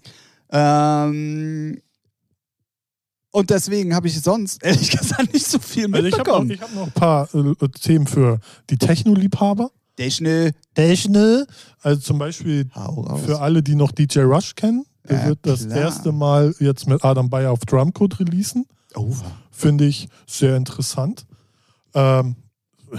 A: Ähm, und deswegen habe ich sonst, ehrlich gesagt, nicht so viel
B: Also ich habe noch,
A: mitbekommen.
B: ich hab noch ein paar äh, Themen für die Techno-Liebhaber.
A: Der schnell.
B: Techno. Also zum Beispiel für alle, die noch DJ Rush kennen. Der
A: Ja,
B: wird das
A: klar.
B: erste Mal jetzt mit Adam Bayer auf Drumcode releasen.
A: Oh.
B: Finde ich sehr interessant. Ähm,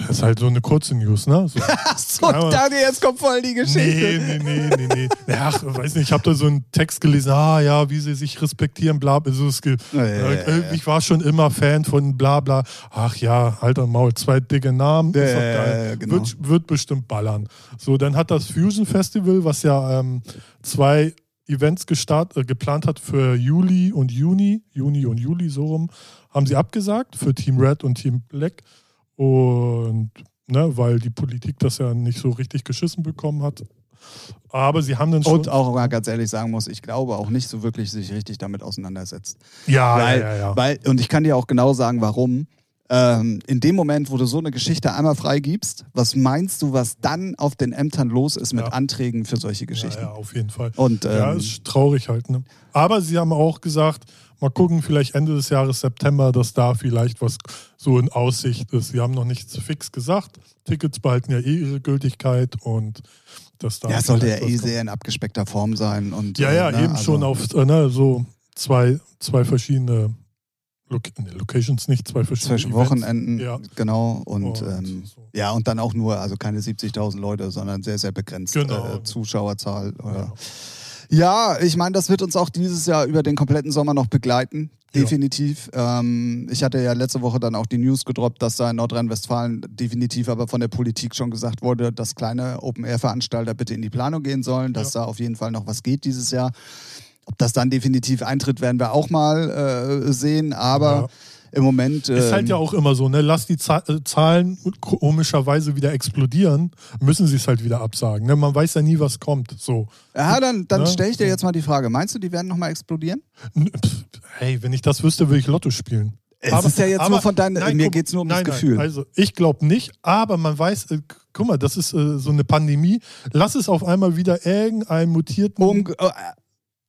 B: ist halt so eine kurze News, ne? So, aber-
A: danke, jetzt kommt voll die Geschichte.
B: nee, nee, nee, nee, nee. Ach, weiß nicht, ich habe da so einen Text gelesen, ah ja, wie sie sich respektieren, bla, bla. Also, es, ge-
A: Ja, ja, ja,
B: äh. Ich war schon immer Fan von bla bla. Ach ja, halt und Maul, zwei dicke Namen, ist doch geil.
A: genau.
B: wird, wird bestimmt ballern. So, dann hat das Fusion Festival, was ja ähm, zwei Events gestart, äh, geplant hat für Juli und Juni, Juni und Juli, so rum, haben sie abgesagt für Team Red und Team Black. Und ne, weil die Politik das ja nicht so richtig geschissen bekommen hat. Aber sie haben dann schon.
A: Und auch mal ganz ehrlich sagen muss, ich glaube auch nicht so wirklich sich richtig damit auseinandersetzt.
B: ja,
A: weil,
B: ja, ja, ja.
A: weil, und ich kann dir auch genau sagen, warum. Ähm, in dem Moment, wo du so eine Geschichte einmal freigibst, was meinst du, was dann auf den Ämtern los ist mit
B: Ja.
A: Anträgen für solche
B: ja,
A: Geschichten?
B: ja, auf jeden Fall.
A: Und ähm,
B: ja, ist traurig halt. Ne? Aber sie haben auch gesagt, mal gucken, vielleicht Ende des Jahres September, dass da vielleicht was so in Aussicht ist. Sie haben noch nichts fix gesagt. Tickets behalten ja eh ihre Gültigkeit und dass da.
A: ja, es sollte ja eh
B: kommt.
A: sehr in abgespeckter Form sein. Und,
B: Ja, ja,
A: äh, ne,
B: eben
A: also-
B: schon auf äh, ne, so zwei, zwei verschiedene Loc nee, Locations, nicht zwei verschiedene
A: Zwischen
B: Events.
A: Wochenenden,
B: Ja.
A: genau. Und,
B: Und
A: ähm,
B: so.
A: ja, und dann auch nur, also keine 70.000 Leute, sondern sehr, sehr begrenzt
B: Genau.
A: äh, Zuschauerzahl. Oder.
B: Ja.
A: Ja, ich meine, das wird uns auch dieses Jahr über den kompletten Sommer noch begleiten.
B: Ja.
A: Definitiv. Ähm, ich hatte ja letzte Woche dann auch die News gedroppt, dass da in Nordrhein-Westfalen definitiv aber von der Politik schon gesagt wurde, dass kleine Open-Air-Veranstalter bitte in die Planung gehen sollen, dass da auf jeden Fall noch was geht dieses Jahr. Ob das dann definitiv eintritt, werden wir auch mal äh, sehen. Aber
B: Ja.
A: Im Moment.
B: Ist halt
A: ähm,
B: ja auch immer so, ne? Lass die äh, Zahlen komischerweise wieder explodieren, müssen sie es halt wieder absagen. Ne? Man weiß ja nie, was kommt. So.
A: Ja, dann, dann
B: Ja.
A: stelle ich dir jetzt mal die Frage. Meinst du, die werden nochmal explodieren?
B: Hey, wenn ich das wüsste, würde ich Lotto spielen.
A: Es ist ja jetzt nur von deinen- mir
B: guck-
A: geht's nur um das
B: nein,
A: Gefühl.
B: Nein, also ich glaube nicht, aber man weiß, äh, guck mal, das ist äh, so eine Pandemie. Lass es auf einmal wieder irgendeinen mutierten.
A: Um, äh,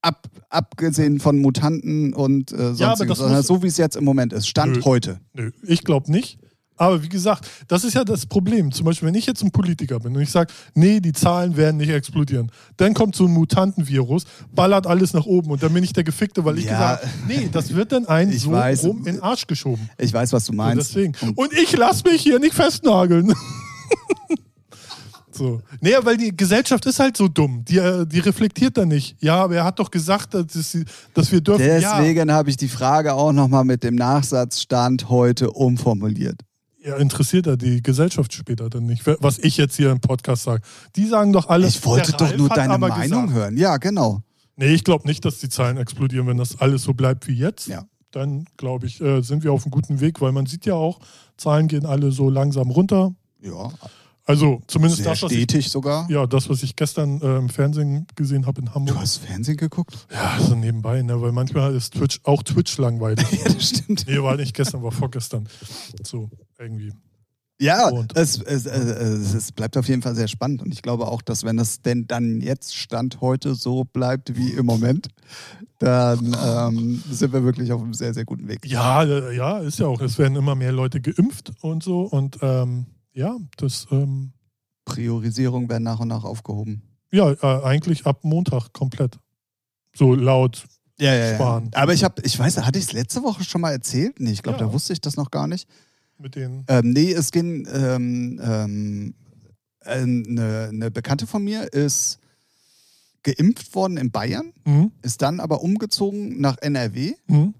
A: ab, abgesehen von Mutanten und äh,
B: Ja, aber
A: sonstiges,
B: das muss-
A: so wie es jetzt im Moment ist. Stand
B: Nö.
A: heute.
B: Nö, ich glaube nicht. Aber wie gesagt, das ist ja das Problem. Zum Beispiel, wenn ich jetzt ein Politiker bin und ich sage, nee, die Zahlen werden nicht explodieren, dann kommt so ein Mutantenvirus, ballert alles nach oben und dann bin ich der Gefickte, weil ich
A: Ja.
B: gesagt habe, nee, das wird dann ein
A: Ich
B: so
A: weiß.
B: rum in den Arsch geschoben.
A: Ich weiß, was du meinst.
B: deswegen. Und ich lasse mich hier nicht festnageln. so. Nee, weil die Gesellschaft ist halt so dumm. Die, äh, die reflektiert da nicht. Ja, aber er hat doch gesagt, dass, dass wir dürfen. Ja,
A: Deswegen habe ich die Frage auch nochmal mit dem Nachsatz Stand heute umformuliert.
B: ja, interessiert er die Gesellschaft später dann nicht, was ich jetzt hier im Podcast sage. Die sagen doch alle.
A: Ich wollte doch nur deine Meinung
B: gesagt.
A: hören. Ja, genau.
B: Nee, ich glaube nicht, dass die Zahlen explodieren, wenn das alles so bleibt wie jetzt.
A: Ja.
B: Dann glaube ich, äh, sind wir auf einem guten Weg, weil man sieht ja auch, Zahlen gehen alle so langsam runter.
A: Ja.
B: Also zumindest
A: Sehr
B: das, was ich,
A: stetig sogar.
B: ja, das, was ich gestern äh, im Fernsehen gesehen habe in Hamburg.
A: Du hast Fernsehen geguckt?
B: Ja, so nebenbei, ne? weil manchmal ist Twitch auch Twitch langweilig.
A: Ja, das stimmt.
B: nee, war nicht gestern, war vorgestern. So, irgendwie.
A: Ja,
B: Und-
A: es, es, es, es bleibt auf jeden Fall sehr spannend. Und ich glaube auch, dass wenn es denn dann jetzt Stand heute so bleibt wie im Moment, dann ähm, sind wir wirklich auf einem sehr, sehr guten Weg.
B: Ja, äh, ja, ist ja auch. Es werden immer mehr Leute geimpft und so. Und ähm, ja, das, ähm,
A: Priorisierung werden nach und nach aufgehoben.
B: ja, äh, eigentlich ab Montag komplett. So laut.
A: Ja, ja,
B: Sparen.
A: Aber ich habe, ich weiß, hatte ich es letzte Woche schon mal erzählt? Nee, ich glaube,
B: Ja.
A: da wusste ich das noch gar nicht.
B: Mit den.
A: Ähm, nee, es ging, ähm, ähm, eine, eine Bekannte von mir ist geimpft worden in Bayern,
B: Mhm.
A: ist dann aber umgezogen nach NRW
B: Mhm.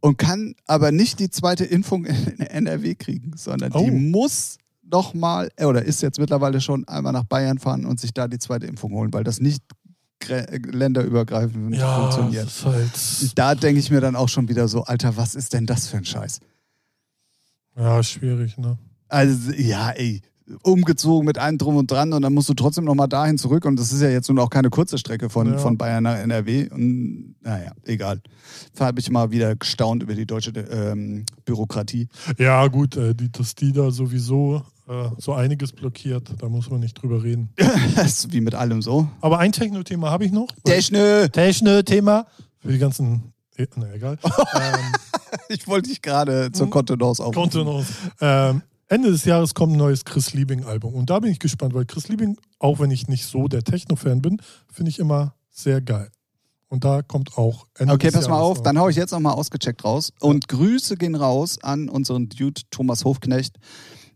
A: und kann aber nicht die zweite Impfung in NRW kriegen, sondern die
B: Oh.
A: muss noch mal, äh, oder ist jetzt mittlerweile schon einmal nach Bayern fahren und sich da die zweite Impfung holen, weil das nicht äh, länderübergreifend
B: Ja,
A: funktioniert.
B: das ist halt.
A: Da denke ich mir dann auch schon wieder so, Alter, was ist denn das für ein Scheiß?
B: Ja, schwierig, ne?
A: Also, ja, ey, umgezogen mit allem drum und dran und dann musst du trotzdem nochmal dahin zurück und das ist ja jetzt nun auch keine kurze Strecke von,
B: Ja.
A: von Bayern nach NRW und naja, egal. Da habe ich mal wieder gestaunt über die deutsche ähm, Bürokratie.
B: Ja, gut, äh, die, dass die da sowieso so einiges blockiert, da muss man nicht drüber reden.
A: das ist wie mit allem so.
B: Aber ein Techno-Thema habe ich noch.
A: Techne!
B: Techno-Thema. Für die ganzen. eh, Na egal. ähm,
A: Ich wollte dich gerade zur
B: Hm?
A: Kontenance auf.
B: Kontenance. Ähm, Ende des Jahres kommt ein neues Chris Liebing-Album. Und da bin ich gespannt, weil Chris Liebing, auch wenn ich nicht so der Techno-Fan bin, finde ich immer sehr geil. Und da kommt auch Ende
A: Okay, pass mal
B: Jahres
A: auf, dann hau ich jetzt nochmal ausgecheckt raus. Und Grüße gehen raus an unseren Dude Thomas Hofknecht.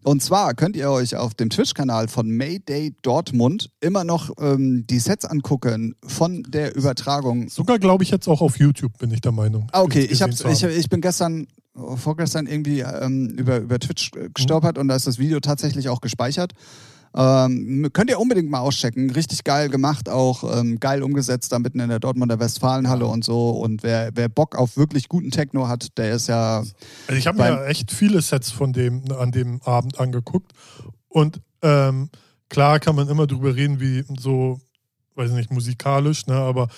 A: Und zwar könnt ihr euch auf dem Twitch-Kanal von Mayday Dortmund immer noch ähm, die Sets angucken von der Übertragung.
B: Sogar glaube ich jetzt auch auf YouTube, bin ich der Meinung.
A: Ah, okay, ich, hab,
B: zu
A: ich, ich bin gestern, vorgestern irgendwie ähm, über, über Twitch äh, gestolpert und da ist das Video tatsächlich auch gespeichert. Ähm, könnt ihr unbedingt mal auschecken. Richtig geil gemacht, auch ähm, geil umgesetzt, da mitten in der Dortmunder Westfalenhalle und so. Und wer, wer Bock auf wirklich guten Techno hat, der ist ja.
B: Also ich habe mir echt viele Sets von dem an dem Abend angeguckt. Und ähm, klar kann man immer drüber reden, wie so, weiß nicht, musikalisch, ne? aber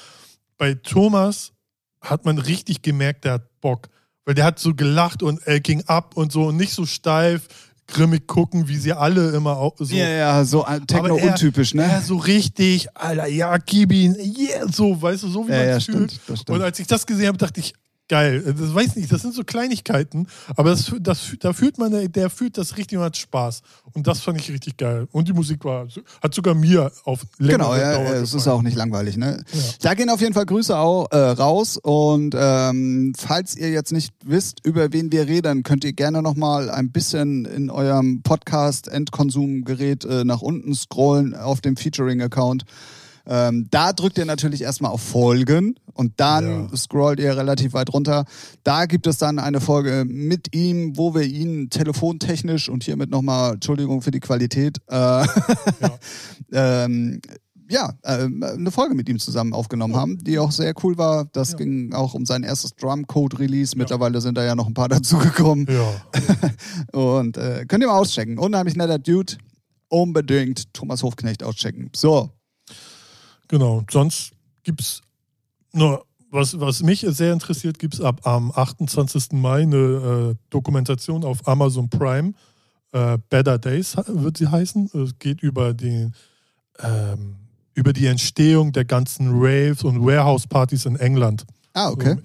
B: bei Thomas hat man richtig gemerkt, der hat Bock. Weil der hat so gelacht und er ging ab und so und nicht so steif, grimmig gucken, wie sie alle immer auch so.
A: Ja, ja, so Techno-untypisch,
B: Ja,
A: ne?
B: so richtig, Alter, ja, gib ihn, yeah, so, weißt du, so wie
A: Ja,
B: man
A: ja,
B: fühlt.
A: stimmt, das
B: Und
A: stimmt.
B: als ich das gesehen habe, dachte ich, geil. Das weiß nicht, das sind so Kleinigkeiten, aber das, das, da fühlt man, der fühlt das richtig und hat Spaß. Und das fand ich richtig geil. Und die Musik war, hat sogar mir auf längere
A: Genau, ja,
B: Dauer
A: es ist auch nicht langweilig. Ne?
B: Ja.
A: Da gehen auf jeden Fall Grüße auch, äh, raus. Und ähm, falls ihr jetzt nicht wisst, über wen wir reden, könnt ihr gerne nochmal ein bisschen in eurem Podcast-Endkonsumgerät äh, nach unten scrollen auf dem Featuring-Account. Ähm, da drückt ihr natürlich erstmal auf Folgen und dann
B: Ja.
A: scrollt ihr relativ weit runter. Da gibt es dann eine Folge mit ihm, wo wir ihn telefontechnisch und hiermit nochmal, Entschuldigung für die Qualität, äh, ähm, ja, ähm, eine Folge mit ihm zusammen aufgenommen haben, die auch sehr cool war. Das
B: Ja.
A: ging auch um sein erstes Drumcode-Release. Mittlerweile sind da ja noch ein paar dazugekommen.
B: Ja,
A: Und äh, könnt ihr mal auschecken. Unheimlich netter Dude. Unbedingt Thomas Hofknecht auschecken. So,
B: genau. Sonst gibt es nur, was, was mich sehr interessiert, gibt es ab am 28. Mai eine äh, Dokumentation auf Amazon Prime. Äh, Better Days wird sie heißen. Es geht über die, ähm, über die Entstehung der ganzen Raves und Warehouse-Partys in England.
A: ah, okay.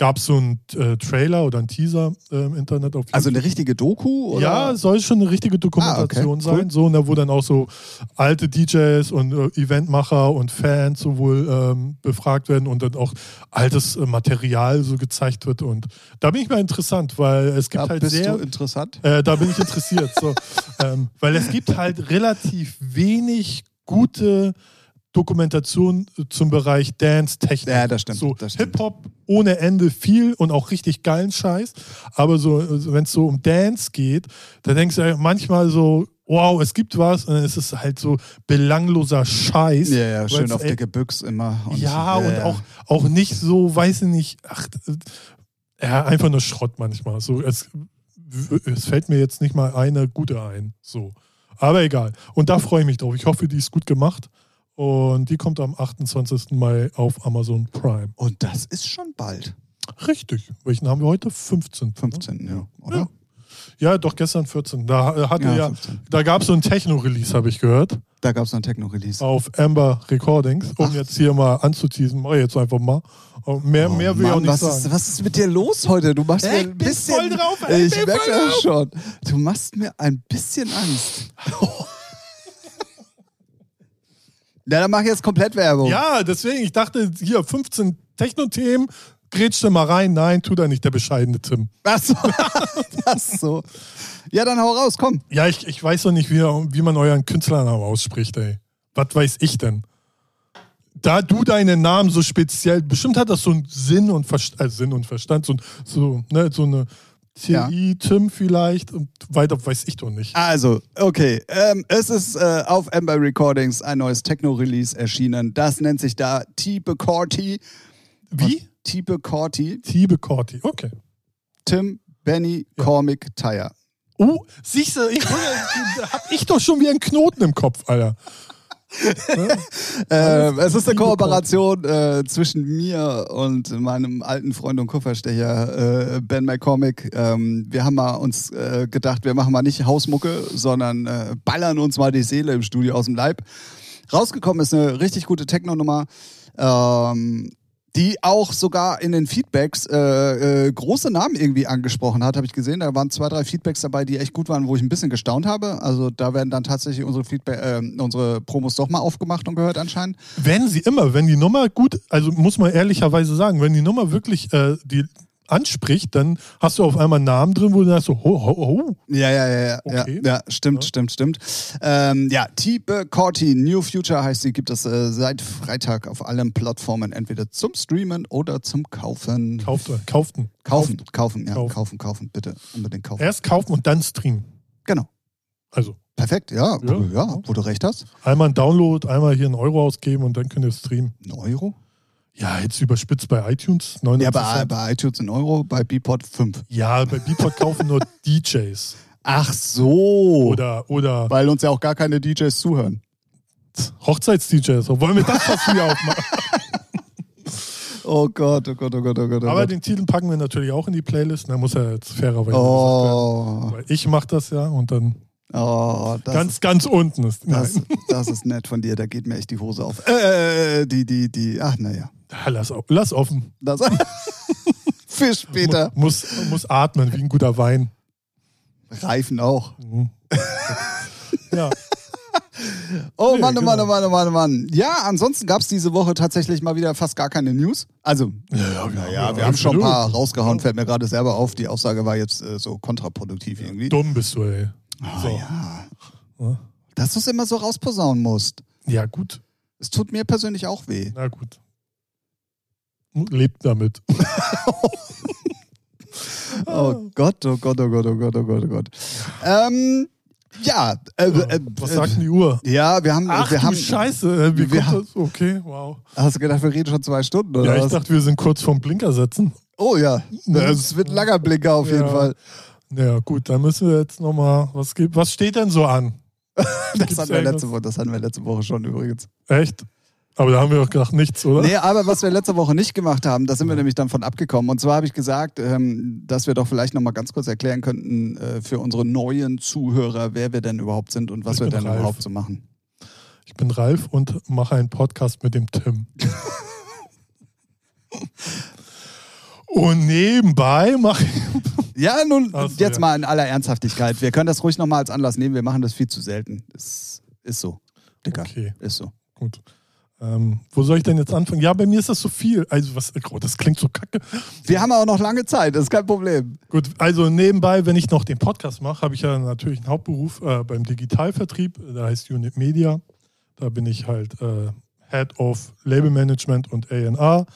B: Gab es so einen äh, Trailer oder einen Teaser äh, im Internet auf
A: Also eine richtige Doku? Oder?
B: Ja, es soll schon eine richtige Dokumentation
A: Ah, okay, cool.
B: sein, so, ne, wo dann auch so alte DJs und äh, Eventmacher und Fans sowohl ähm, befragt werden und dann auch altes äh, Material so gezeigt wird. Und da bin ich mal interessant, weil es gibt
A: da
B: halt
A: bist
B: sehr.
A: du interessant.
B: Äh, da bin ich interessiert. so. ähm, weil es gibt halt relativ wenig gute Dokumentation zum Bereich Dance, Technik.
A: Ja, das stimmt,
B: So
A: das stimmt.
B: Hip-Hop ohne Ende viel und auch richtig geilen Scheiß. Aber so, wenn es so um Dance geht, da denkst du ja manchmal so, wow, es gibt was und dann ist es halt so belangloser Scheiß.
A: Ja, ja, schön auf
B: echt-
A: dicke Büchs immer. Und,
B: ja, und Auch, auch nicht so, weiß ich nicht, ach, ja, einfach nur Schrott manchmal. So, es, es fällt mir jetzt nicht mal eine gute ein. So. Aber egal. Und da freue ich mich drauf. Ich hoffe, die ist gut gemacht. Und die kommt am 28. Mai auf Amazon Prime.
A: Und das ist schon bald.
B: Richtig. Welchen haben wir heute? 15.
A: 15. Ja, oder?
B: Ja. Ja, doch gestern 14. Da hatte
A: Ja,
B: ja,
A: 15.
B: da gab es so ein Techno-Release, habe ich gehört,
A: Da gab es noch ein Techno-Release.
B: auf Amber Recordings, um
A: Ach.
B: jetzt hier mal anzuteasen. Mach ich jetzt einfach mal. Mehr,
A: Oh
B: mehr will ich
A: Mann,
B: auch nicht
A: was
B: sagen.
A: Ist, was ist mit dir los heute? Du machst
B: Ey,
A: mir
B: ich
A: ein
B: bin
A: bisschen.
B: voll drauf, ey,
A: ich
B: ich
A: merke das schon. Du machst mir ein bisschen Angst. ja, dann mach ich jetzt komplett Werbung.
B: Ja, deswegen, ich dachte, hier 15 Techno-Themen, grätsch mal rein. Nein, tu da nicht, der bescheidene Tim.
A: Ach so. Ach so. Ja, dann hau raus, komm.
B: Ja, ich, ich weiß doch nicht, wie, wie man euren Künstlernamen ausspricht, ey. Was weiß ich denn? Da du deinen Namen so speziell, bestimmt hat das so einen Sinn und Verstand, also Sinn und Verstand, so, so, ne, so eine
A: Ja.
B: TI, Tim vielleicht, und weiter weiß ich doch nicht.
A: Also, okay. Ähm, es ist äh, auf Amber Recordings ein neues Techno-Release erschienen. Das nennt sich da Tipe Corti.
B: Wie?
A: Tipe Corti.
B: Tibe Corti, okay.
A: Tim, Benny,
B: Ja.
A: Cormic, Tire.
B: Oh, siehst du, ich, hab ich doch schon wie ein Knoten im Kopf, Alter.
A: Ähm, es ist eine Kooperation äh, zwischen mir und meinem alten Freund und Kupferstecher äh, Ben McCormick. Ähm, wir haben mal uns äh, gedacht, wir machen mal nicht Hausmucke, sondern äh, ballern uns mal die Seele im Studio aus dem Leib. Rausgekommen ist eine richtig gute Techno-Nummer. Ähm, die auch sogar in den Feedbacks äh, äh, große Namen irgendwie angesprochen hat, habe ich gesehen. Da waren zwei, drei Feedbacks dabei, die echt gut waren, wo ich ein bisschen gestaunt habe. Also da werden dann tatsächlich unsere Feedback, äh, unsere Promos doch mal aufgemacht und gehört anscheinend.
B: Wenn sie immer, wenn die Nummer gut, also muss man ehrlicherweise sagen, wenn die Nummer wirklich äh, die anspricht, dann hast du auf einmal einen Namen drin, wo du sagst so, ho, ho, ho.
A: Ja, ja, ja, ja,
B: Okay.
A: ja, ja, stimmt,
B: Ja.
A: stimmt, stimmt. Ähm, ja, Tipe Corti, New Future heißt sie, gibt es äh, seit Freitag auf allen Plattformen, entweder zum Streamen oder zum Kaufen.
B: Kauft, kauften.
A: Kaufen, kaufen, ja,
B: Kaufen.
A: kaufen, kaufen, bitte, unbedingt kaufen.
B: Erst kaufen und dann streamen.
A: Genau.
B: Also
A: Perfekt, ja,
B: Ja.
A: ja, ja, wo du recht hast.
B: einmal ein Download, einmal hier einen Euro ausgeben und dann könnt ihr streamen.
A: Ein Euro?
B: Ja, jetzt überspitzt bei iTunes. 99
A: Ja, bei, bei iTunes ein Euro, bei Beepod 5.
B: ja, bei Beatport kaufen nur DJs.
A: Ach so.
B: Oder, oder
A: Weil uns ja auch gar keine DJs zuhören.
B: Hochzeits-DJs. Wollen wir das fast wieder aufmachen?
A: Oh Gott, oh Gott, oh Gott, oh Gott. Oh
B: Aber
A: Gott.
B: den Titel packen wir natürlich auch in die Playlist. Da muss er jetzt fairerweise gesagt
A: Oh,
B: werden. Weil ich mache das ja und dann
A: oh das,
B: ganz, ganz unten ist.
A: das, das ist nett von dir, da geht mir echt die Hose auf. Äh, die, die, die, ach naja.
B: Ja, lass, lass offen.
A: Das, für später.
B: Mu- Muss, muss atmen wie ein guter Wein.
A: Reifen auch.
B: Mhm. ja,
A: Oh
B: Nee,
A: Mann, oh
B: genau.
A: Mann, oh Mann, oh Mann, oh Mann. Ja, ansonsten gab es diese Woche tatsächlich mal wieder fast gar keine News. Also,
B: ja, ja,
A: ja, wir haben schon ein paar rausgehauen, fällt mir gerade selber auf. Die Aussage war jetzt äh, so kontraproduktiv irgendwie.
B: Dumm bist du, ey.
A: Ah,
B: So.
A: ja.
B: Ja.
A: Dass du es immer so rausposaunen musst.
B: Ja, gut.
A: Es tut mir persönlich auch weh.
B: Na gut. Lebt damit.
A: Oh Gott, oh Gott, oh Gott, oh Gott, oh Gott, oh Gott. Ähm, ja, äh, äh,
B: Was
A: äh,
B: sagt denn die Uhr?
A: Ja, wir haben,
B: Ach
A: wir haben.
B: Scheiße, äh, wie
A: wir
B: kommt das? Okay, wow.
A: Hast du gedacht, wir reden schon zwei Stunden oder
B: Ja, ich
A: was?
B: dachte, wir sind kurz vorm Blinker setzen.
A: oh ja, es wird ein langer Blinker auf jeden
B: Ja.
A: Fall.
B: Ja, gut, dann müssen wir jetzt nochmal, was, gibt- was steht denn so an?
A: Das hatten, wir letzte Woche, das hatten wir letzte Woche schon übrigens.
B: Echt? Aber da haben wir doch gedacht, nichts, oder?
A: Nee, aber was wir letzte Woche nicht gemacht haben, da sind wir nämlich dann von abgekommen. Und zwar habe ich gesagt, ähm, dass wir doch vielleicht nochmal ganz kurz erklären könnten äh, für unsere neuen Zuhörer, wer wir denn überhaupt sind und was
B: Ich
A: wir denn
B: Ralf.
A: überhaupt so machen.
B: Ich bin Ralf und mache einen Podcast mit dem Tim. und nebenbei mache ich.
A: Ja, nun,
B: so,
A: jetzt
B: ja.
A: mal in aller Ernsthaftigkeit. Wir können das ruhig nochmal als Anlass nehmen. Wir machen das viel zu selten. Das ist so. Dicker.
B: Okay,
A: Ist so.
B: gut. Ähm, wo soll ich denn jetzt anfangen? Ja, bei mir ist das so viel. Also, was, oh, das klingt so kacke.
A: Wir haben auch noch lange Zeit, das ist kein Problem.
B: Gut, also nebenbei, wenn ich noch den Podcast mache, habe ich ja natürlich einen Hauptberuf äh, beim Digitalvertrieb, der heißt Unit Media. Da bin ich halt äh, Head of Label Management und A&R,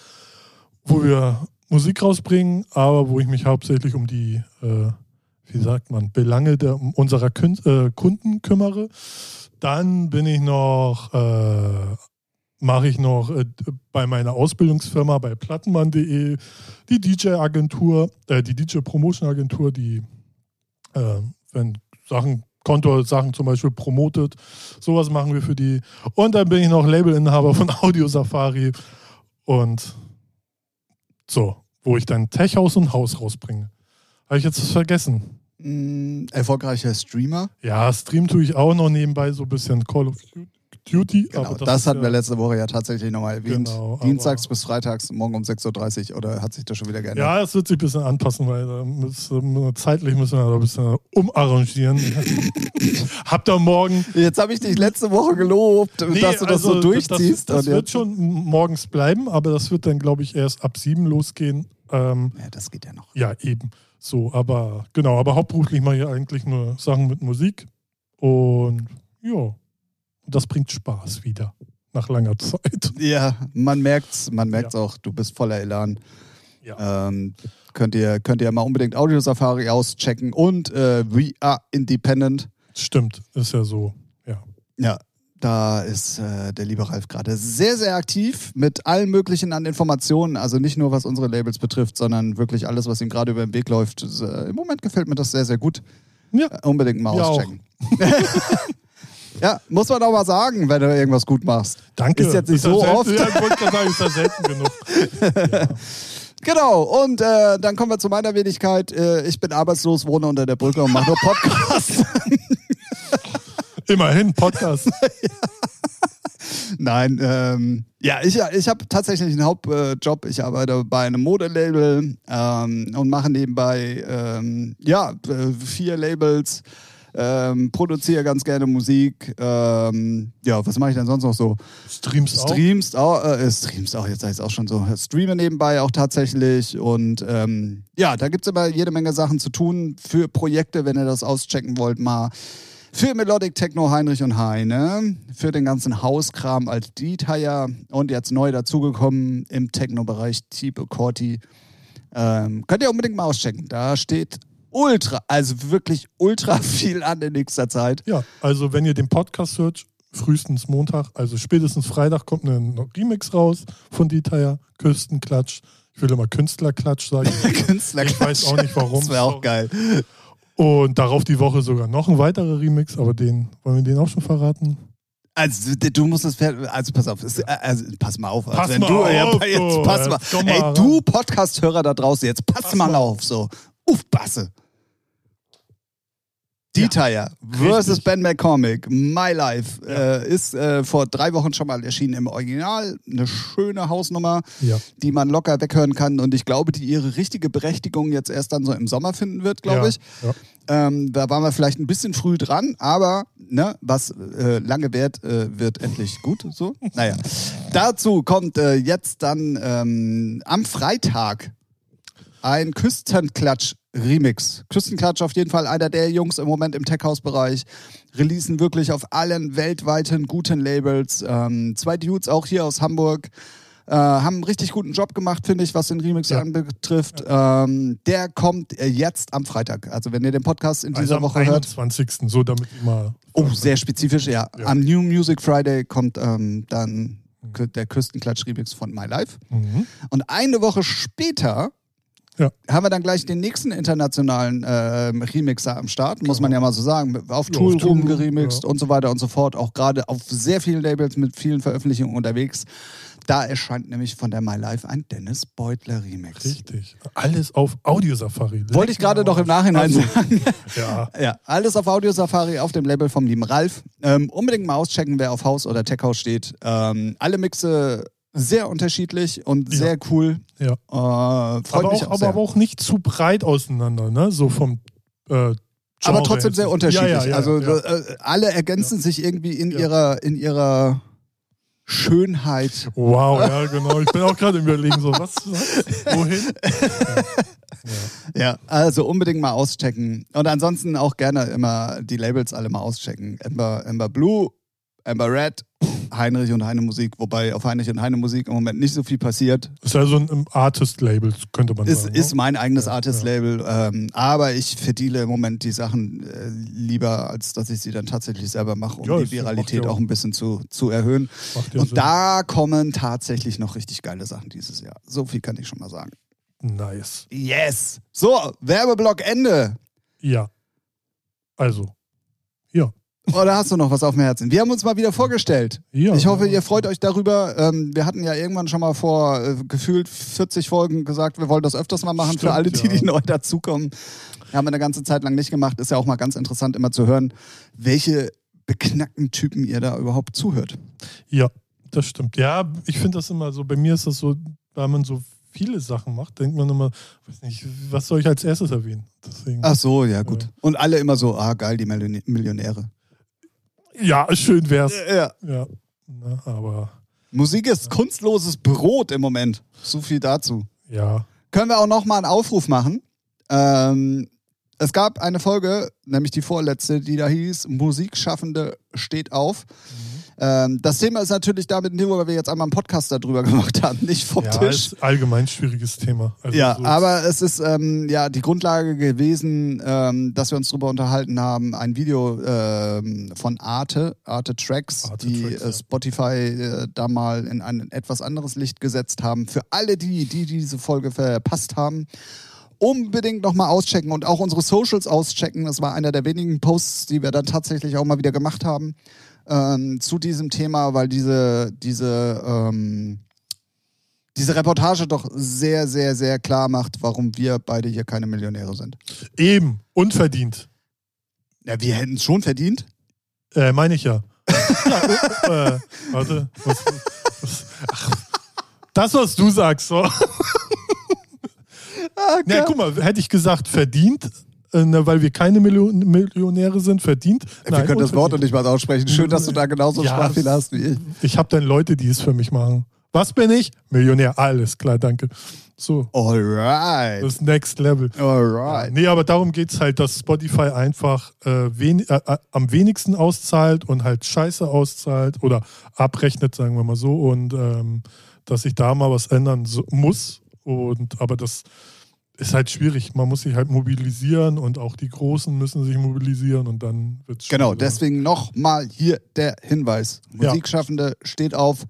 B: wo wir Musik rausbringen, aber wo ich mich hauptsächlich um die, äh, wie sagt man, Belange der, unserer Kün äh, Kunden kümmere. Dann bin ich noch, äh, mache ich noch äh, bei meiner Ausbildungsfirma bei plattenmann.de die DJ-Agentur, äh, die DJ-Promotion-Agentur, die, äh, wenn Sachen Konto-Sachen zum Beispiel promotet. Sowas machen wir für die. Und dann bin ich noch Labelinhaber von Audio Safari. Und so, wo ich dann Tech House und Haus rausbringe. Habe ich jetzt was vergessen?
A: Mm, erfolgreicher Streamer.
B: Ja, Stream tue ich auch noch nebenbei so ein bisschen Call of Duty.
A: Genau, das,
B: das
A: hatten wir letzte Woche ja tatsächlich nochmal erwähnt.
B: Genau,
A: Dienstags bis freitags, morgen um 6.30 Uhr oder hat sich das schon wieder geändert?
B: Ja, es wird sich ein bisschen anpassen, weil da müssen, zeitlich müssen wir da ein bisschen umarrangieren. Habt ihr morgen.
A: Jetzt habe ich dich letzte Woche gelobt,
B: Nee,
A: dass du das
B: also
A: so durchziehst.
B: Das, das wird schon morgens bleiben, aber das wird dann, glaube ich, erst ab sieben losgehen. Ähm,
A: Ja, das geht ja noch.
B: ja, eben. So, aber genau, aber hauptberuflich mache ich eigentlich nur Sachen mit Musik. Und ja, das bringt Spaß wieder. Nach langer Zeit.
A: Ja, man merkt's, man merkt's auch, du bist voller Elan.
B: Ja.
A: Ähm, könnt, ihr, könnt ihr mal unbedingt Audio Safari auschecken und äh, We Are Independent.
B: Stimmt, ist ja so. Ja.
A: Ja, da ist äh, der liebe Ralf gerade sehr, sehr aktiv mit allen möglichen an Informationen. Also nicht nur was unsere Labels betrifft, sondern wirklich alles, was ihm gerade über den Weg läuft. Das, äh, Im Moment gefällt mir das sehr, sehr gut.
B: Ja.
A: Äh, unbedingt mal
B: Ja,
A: auschecken. ja, muss man auch mal sagen, wenn du irgendwas gut machst.
B: Danke.
A: Ist jetzt nicht
B: ja
A: so
B: selten,
A: oft.
B: Ja, ich wollte sagen, ist ja selten genug. Ja.
A: Genau, und äh, dann kommen wir zu meiner Wenigkeit. Äh, ich bin arbeitslos, wohne unter der Brücke und mache nur Podcasts.
B: Immerhin, Podcast.
A: Nein, ähm, ja, ich, ich habe tatsächlich einen Hauptjob. Ich arbeite bei einem Modelabel ähm, und mache nebenbei ähm, ja, äh, vier Labels, ähm, produziere ganz gerne Musik. Ähm, ja, was mache ich denn sonst noch so?
B: Streams auch.
A: Streamst auch, äh, streamst auch, jetzt sag ich auch schon so, streame nebenbei auch tatsächlich und ähm, ja, da gibt es immer jede Menge Sachen zu tun für Projekte, wenn ihr das auschecken wollt, mal für Melodic Techno Heinrich und Heine, für den ganzen Hauskram als Detail und jetzt neu dazugekommen im Techno-Bereich Tipo Corti. Ähm, könnt ihr unbedingt mal auschecken. Da steht ultra, also wirklich ultra viel an in nächster Zeit.
B: Ja, also wenn ihr den Podcast hört, frühestens Montag, also spätestens Freitag kommt ein Remix raus von Detail, Küstenklatsch. Ich will immer Künstlerklatsch sagen.
A: Künstler
B: Ich weiß auch nicht warum.
A: Das wäre auch geil.
B: Und darauf die Woche sogar noch ein weiterer Remix, aber den, wollen wir den auch schon verraten?
A: Also du musst das Pferd, also pass auf, es, also, pass mal auf. Also,
B: Pass
A: wenn
B: mal
A: du,
B: auf,
A: ja, jetzt
B: du,
A: pass mal, ey, du Podcast-Hörer da draußen, jetzt pass,
B: Pass
A: mal,
B: mal
A: auf, so. Uff, Basse. Detail versus. Ben McCormick, My Life, äh, ist äh, vor drei Wochen schon mal erschienen im Original. Eine schöne Hausnummer,
B: Ja.
A: die man locker weghören kann und ich glaube, die ihre richtige Berechtigung jetzt erst dann so im Sommer finden wird, glaube
B: ja.
A: ich.
B: Ja.
A: Ähm, da waren wir vielleicht ein bisschen früh dran, aber ne, was äh, lange währt, äh, wird endlich gut. So, naja. Dazu kommt äh, jetzt dann ähm, am Freitag ein Küstenklatsch-Remix. Küstenklatsch auf jeden Fall einer der Jungs im Moment im Tech-House-Bereich. Releasen wirklich auf allen weltweiten guten Labels. Ähm, zwei Dudes auch hier aus Hamburg. Äh, haben einen richtig guten Job gemacht, finde ich, was den Remix
B: Ja.
A: anbetrifft. Ähm, der kommt äh, jetzt am Freitag. Also wenn ihr den Podcast in dieser
B: Also am
A: Woche hört.
B: 21. So, damit mal.
A: Oh, sehr spezifisch, ja.
B: Ja.
A: Am New Music Friday kommt ähm, dann der Küstenklatsch-Remix von My Life.
B: Mhm.
A: Und eine Woche später
B: Ja.
A: haben wir dann gleich den nächsten internationalen ähm, Remixer am Start, muss man ja mal so sagen. Auf
B: Ja,
A: Tool geremixed
B: ja.
A: und so weiter und so fort. Auch gerade auf sehr vielen Labels mit vielen Veröffentlichungen unterwegs. Da erscheint nämlich von der My Life ein Dennis Beutler Remix.
B: Richtig. Alles auf Audiosafari.
A: Wollte ich gerade doch im Nachhinein
B: Also,
A: sagen.
B: Ja.
A: Ja, alles auf Audio Safari auf dem Label vom lieben Ralf. Ähm, unbedingt mal auschecken, wer auf Haus oder Tech House steht. Ähm, alle Mixe sehr unterschiedlich und
B: Ja.
A: sehr cool.
B: Ja.
A: Äh, freut
B: aber,
A: mich
B: auch,
A: auch
B: aber, aber auch nicht zu breit auseinander, ne? So vom. Äh,
A: aber
B: Genre
A: trotzdem
B: her.
A: sehr unterschiedlich.
B: Ja, ja, ja,
A: also. Äh, alle ergänzen sich irgendwie in ihrer in ihrer Schönheit.
B: Wow, ja, genau. Ich bin auch gerade im überlegen, so, was, was wohin? Ja.
A: Ja, also unbedingt mal auschecken. Und ansonsten auch gerne immer die Labels alle mal auschecken. Ember, Ember Blue, Ember Red, Heinrich und Heine Musik, wobei auf Heinrich und Heine Musik im Moment nicht so viel passiert.
B: Ist ja so ein Artist-Label, könnte man
A: Ist,
B: sagen.
A: ist
B: ne?
A: mein eigenes
B: Ja,
A: Artist-Label, ähm, aber ich verdiele im Moment die Sachen äh, lieber, als dass ich sie dann tatsächlich selber mache, um
B: Ja,
A: die
B: ist ja-
A: Viralität
B: ja
A: auch ein bisschen zu, zu erhöhen.
B: Ja
A: Und
B: Sinn.
A: da kommen tatsächlich noch richtig geile Sachen dieses Jahr. So viel kann ich schon mal sagen.
B: Nice.
A: Yes! So, Werbeblock Ende.
B: Ja. Also, Ja.
A: Oder hast du noch was auf dem Herzen? Wir haben uns mal wieder vorgestellt.
B: Ja.
A: Ich hoffe, ihr freut euch darüber. Ähm, wir hatten ja irgendwann schon mal vor äh, gefühlt 40 Folgen gesagt, wir wollen das öfters mal machen für
B: Stimmt,
A: alle, die,
B: ja.
A: die neu dazukommen. Haben wir eine ganze Zeit lang nicht gemacht. Ist ja auch mal ganz interessant, immer zu hören, welche beknackten Typen ihr da überhaupt zuhört.
B: Ja, das stimmt. Ja, ich finde das immer so, bei mir ist das so, weil man so viele Sachen macht, denkt man immer, weiß nicht, was soll ich als erstes erwähnen? Deswegen,
A: Ach so, ja gut.
B: Ja.
A: Und alle immer so, ah geil, die Million- Millionäre.
B: Ja, schön wär's.
A: Ja.
B: Ja, na, aber
A: Musik ist kunstloses Brot im Moment. So viel dazu.
B: ja,
A: Können wir auch noch mal einen Aufruf machen? Ähm, es gab eine Folge, nämlich die vorletzte, die da hieß Musikschaffende steht auf. Ähm, das Thema ist natürlich damit nur, weil wir jetzt einmal einen Podcast darüber gemacht haben, nicht vom
B: ja,
A: Tisch.
B: ist allgemein schwieriges Thema. Also
A: Ja,
B: so-
A: aber es ist ähm, ja die Grundlage gewesen, ähm, dass wir uns darüber unterhalten haben, ein Video ähm, von Arte, Arte Tracks,
B: Arte
A: die
B: Tracks,
A: äh,
B: ja.
A: Spotify äh, da mal in ein etwas anderes Licht gesetzt haben. Für alle die, die diese Folge verpasst haben, unbedingt nochmal auschecken und auch unsere Socials auschecken. Das war einer der wenigen Posts, die wir dann tatsächlich auch mal wieder gemacht haben ähm, zu diesem Thema, weil diese, diese, ähm, diese Reportage doch sehr, sehr, sehr klar macht, warum wir beide hier keine Millionäre sind.
B: eben, unverdient.
A: Ja, wir hätten es schon verdient.
B: Äh, meine ich ja. ja äh, warte, was, was, ach, das, was du sagst, so.
A: Ah,
B: Ja, guck mal, hätte ich gesagt, verdient, weil wir keine Million Millionäre sind, verdient.
A: wir können das Wort noch nicht mal aussprechen. Schön, dass du da genauso
B: Ja,
A: Sprachfehler hast wie ich.
B: Ich habe dann Leute, die es für mich machen. Was bin ich? Millionär. Alles klar, danke. So,
A: Alright.
B: das Next Level.
A: Alright.
B: Nee, aber darum geht es halt, dass Spotify einfach äh, wen, äh, äh, am wenigsten auszahlt und halt Scheiße auszahlt oder abrechnet, sagen wir mal so. Und ähm, dass sich da mal was ändern so, muss. Und aber das ist halt schwierig. Man muss sich halt mobilisieren und auch die Großen müssen sich mobilisieren und dann wird es
A: Genau, deswegen nochmal hier der Hinweis.
B: Ja.
A: Musikschaffende steht auf,